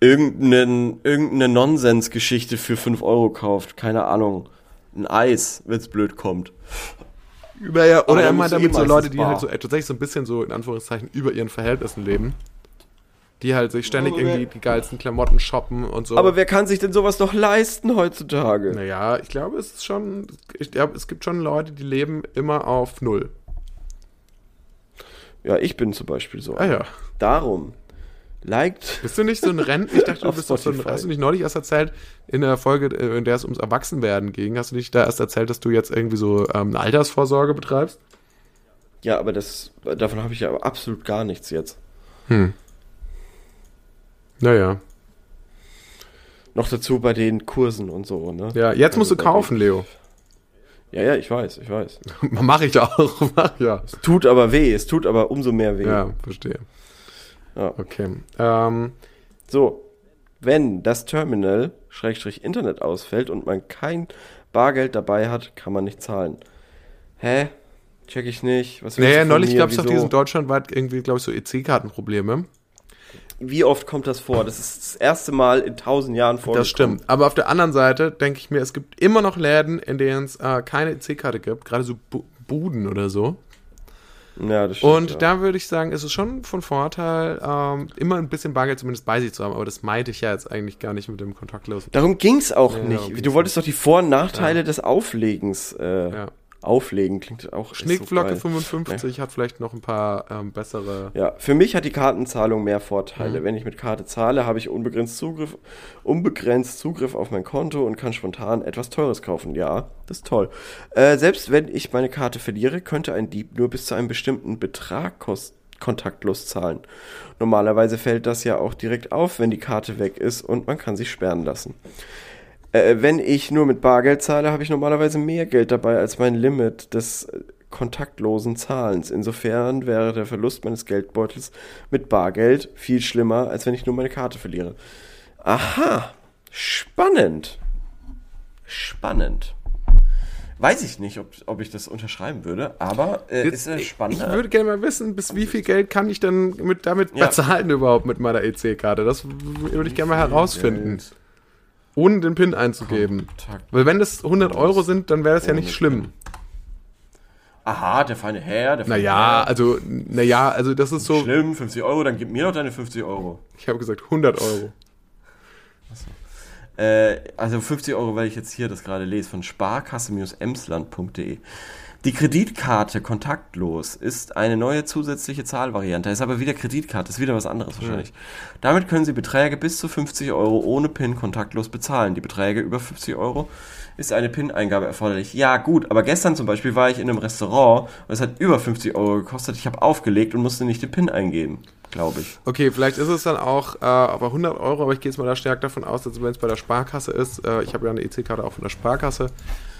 S2: irgendeinen, irgendeine Nonsensgeschichte für 5 Euro kauft. Keine Ahnung. Ein Eis, wenn's blöd kommt.
S1: Naja,
S2: Aber
S1: oder er
S2: du
S1: damit
S2: eh
S1: so Leute, die halt so äh, tatsächlich so ein bisschen so in Anführungszeichen über ihren Verhältnissen leben. Die halt sich ständig irgendwie die geilsten Klamotten shoppen und so.
S2: Aber wer kann sich denn sowas noch leisten heutzutage?
S1: naja, ich glaube, es ist schon, ich glaube, es gibt schon Leute, die leben immer auf Null.
S2: Ja, ich bin zum Beispiel so.
S1: Ah ja.
S2: Darum. Liked.
S1: Bist du nicht so ein Rentner? Ich dachte, du bist doch so ein, hast du nicht neulich erst erzählt, in der Folge, äh, in der es ums Erwachsenwerden ging, hast du nicht da erst erzählt, dass du jetzt irgendwie so ähm, eine Altersvorsorge betreibst?
S2: Ja, aber das, davon habe ich ja absolut gar nichts jetzt.
S1: Naja.
S2: Noch dazu bei den Kursen und so, ne?
S1: Ja, jetzt musst du
S2: Also
S1: kaufen, Leo.
S2: Ja, ja, ich weiß, ich weiß.
S1: Mach ich auch, mach ja.
S2: Tut aber weh, es tut aber umso mehr weh.
S1: Ja, verstehe.
S2: Ja.
S1: Okay. Ähm,
S2: So, wenn das Terminal Schrägstrich Internet ausfällt und man kein Bargeld dabei hat, kann man nicht zahlen. Hä? Check ich nicht. Was
S1: naja, neulich gab es doch diesen deutschlandweit irgendwie, glaube ich, so EC-Kartenprobleme.
S2: Wie oft kommt das vor? Das ist das erste Mal in tausend Jahren vorgekommen.
S1: Das stimmt. Aber auf der anderen Seite denke ich mir, es gibt immer noch Läden, in denen es äh, keine EC-Karte gibt, gerade so Bu Buden oder so.
S2: Ja, das stimmt.
S1: Und
S2: ja.
S1: da würde ich sagen, ist es schon von Vorteil, ähm, immer ein bisschen Bargeld zumindest bei sich zu haben. Aber das meinte ich ja jetzt eigentlich gar nicht mit dem kontaktlosen.
S2: Darum ging's auch
S1: Ja,
S2: nicht.
S1: darum
S2: Du wolltest doch die Vor- und Nachteile
S1: Ja.
S2: des Auflegens äh,
S1: Ja.
S2: Auflegen. Klingt auch so
S1: Schnickflocke
S2: geil.
S1: 55 hat vielleicht noch ein paar ähm, bessere.
S2: Ja, für mich hat die Kartenzahlung mehr Vorteile.
S1: Mhm.
S2: Wenn ich mit Karte zahle, habe ich unbegrenzt Zugriff, unbegrenzt Zugriff auf mein Konto und kann spontan etwas Teures kaufen. Ja, das ist toll. Äh, selbst wenn ich meine Karte verliere, könnte ein Dieb nur bis zu einem bestimmten Betrag kost kontaktlos zahlen. Normalerweise fällt das ja auch direkt auf, wenn die Karte weg ist und man kann sie sperren lassen. Äh, wenn ich nur mit Bargeld zahle, habe ich normalerweise mehr Geld dabei als mein Limit des äh, kontaktlosen Zahlens. Insofern wäre der Verlust meines Geldbeutels mit Bargeld viel schlimmer, als wenn ich nur meine Karte verliere. Aha, spannend. Spannend. Weiß ich nicht, ob, ob ich das unterschreiben würde, aber äh, ist ja spannend.
S1: Ich würde gerne mal wissen, bis wie viel Geld kann ich denn mit, damit
S2: Ja.
S1: bezahlen überhaupt mit meiner EC-Karte? Das würde ich gerne mal herausfinden. Ohne den PIN einzugeben.
S2: Kontakt-
S1: Weil wenn das 100 Euro sind, dann wäre das ja nicht schlimm.
S2: Aha, der feine Herr, der feine
S1: Naja,
S2: Herr.
S1: also, naja, also das ist so,
S2: Schlimm, 50 Euro, dann gib mir doch deine 50 Euro.
S1: ich habe gesagt 100 Euro.
S2: Äh, also 50 Euro, weil ich jetzt hier das gerade lese, von sparkasse-emsland.de. Die Kreditkarte kontaktlos ist eine neue zusätzliche Zahlvariante. Ist aber wieder Kreditkarte, ist wieder was anderes wahrscheinlich. Damit können Sie Beträge bis zu 50 Euro ohne PIN kontaktlos bezahlen. Die Beträge über 50 Euro ist eine PIN-Eingabe erforderlich. Ja, gut, aber gestern zum Beispiel war ich in einem Restaurant und es hat über 50 Euro gekostet. Ich habe aufgelegt und musste nicht die PIN eingeben, glaube ich.
S1: Okay, vielleicht ist es dann auch äh, aber 100 Euro, aber ich gehe jetzt mal da stark davon aus, dass wenn es bei der Sparkasse ist, äh, ich habe ja eine EC-Karte auch von der Sparkasse,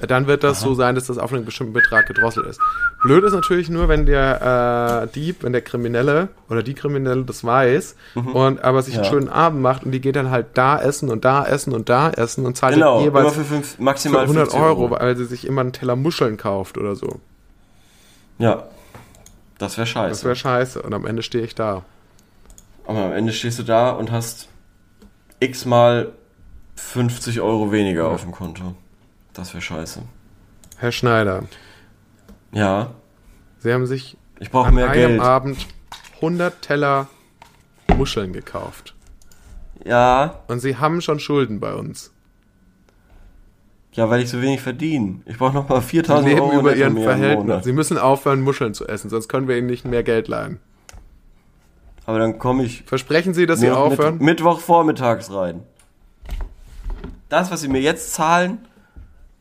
S1: äh, dann wird das so sein, dass das auf einen bestimmten Betrag gedrosselt ist. Blöd ist natürlich nur, wenn der äh, Dieb, wenn der Kriminelle oder die Kriminelle das weiß und aber sich einen
S2: Ja.
S1: schönen Abend macht und die geht dann halt da essen und da essen und da essen und zahlt
S2: Genau,
S1: jeweils
S2: für fünf,
S1: für
S2: maximal
S1: 100
S2: 50
S1: Euro, weil sie sich immer einen Teller Muscheln kauft oder so.
S2: Ja, das wäre scheiße.
S1: Das wäre scheiße und am Ende stehe ich da.
S2: Aber am Ende stehst du da und hast x-mal 50 Euro weniger auf dem Konto. Das wäre scheiße.
S1: Herr Schneider,
S2: Ja,
S1: Sie haben sich
S2: ich brauche
S1: an
S2: mehr
S1: einem
S2: Geld.
S1: Abend 100 Teller Muscheln gekauft.
S2: Ja,
S1: Und Sie haben schon Schulden bei uns.
S2: ja, weil ich so wenig verdiene. Ich brauche nochmal
S1: Sie
S2: 4000
S1: leben
S2: Euro
S1: über Ihren
S2: mehr im
S1: Verhältnis.
S2: Monat.
S1: Sie müssen aufhören, Muscheln zu essen, sonst können wir Ihnen nicht mehr Geld leihen.
S2: Aber dann komme ich
S1: Versprechen Sie, dass Sie aufhören?
S2: Mitt Mittwoch vormittags rein. Das, was sie mir jetzt zahlen,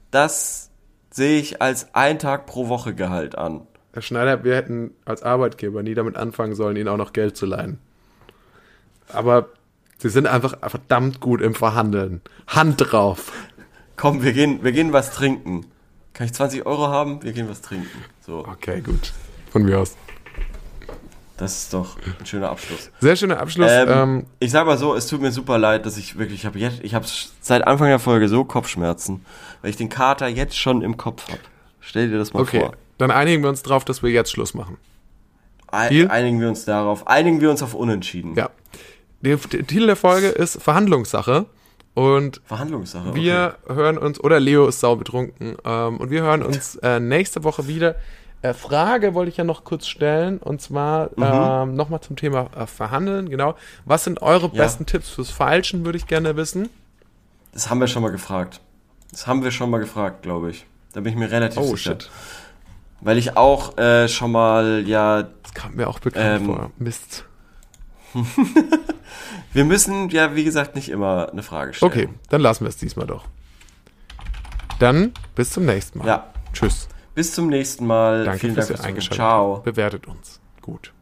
S2: das sehe ich als ein Tag pro Woche Gehalt an.
S1: Herr Schneider, wir hätten als Arbeitgeber nie damit anfangen sollen, Ihnen auch noch Geld zu leihen. Aber Sie sind einfach verdammt gut im Verhandeln. Hand drauf.
S2: Komm, wir gehen, wir gehen was trinken. Kann ich 20 Euro haben? Wir gehen was trinken. So,
S1: Okay, gut. Von mir aus.
S2: Das ist doch ein schöner Abschluss.
S1: Sehr schöner Abschluss.
S2: Ähm,
S1: Ähm,
S2: ich sag mal so, es tut mir super leid, dass ich wirklich, ich habe jetzt, ich habe seit Anfang der Folge so Kopfschmerzen, weil ich den Kater jetzt schon im Kopf habe. Stell dir das mal
S1: okay,
S2: vor.
S1: dann einigen wir uns drauf, dass wir jetzt Schluss machen. Deal?
S2: Einigen wir uns darauf. Einigen wir uns auf Unentschieden.
S1: Ja. Der, der Titel der Folge ist Verhandlungssache. Und
S2: Verhandlungssache. okay.
S1: wir hören uns, oder Leo ist sau betrunken, ähm, und wir hören uns äh, nächste Woche wieder. Äh, Frage wollte ich ja noch kurz stellen, und zwar
S2: Mhm.
S1: ähm, nochmal zum Thema äh, Verhandeln, genau. Was sind eure
S2: Ja.
S1: besten Tipps fürs Falschen, würde ich gerne wissen.
S2: Das haben wir schon mal gefragt. Das haben wir schon mal gefragt, glaube ich. Da bin ich mir relativ
S1: Oh,
S2: sicher.
S1: shit.
S2: Weil ich auch äh, schon mal, ja,
S1: Das kam mir auch bekannt
S2: Ähm,
S1: vor. Mist.
S2: wir müssen ja, wie gesagt, nicht immer eine Frage stellen.
S1: Okay, dann lassen wir es diesmal doch. Dann bis zum nächsten Mal.
S2: Ja,
S1: Tschüss.
S2: Bis zum nächsten Mal.
S1: Danke
S2: Vielen
S1: fürs
S2: Dank fürs Zuhören.
S1: Eingeschaltet.
S2: Ciao.
S1: Bewertet uns. Gut.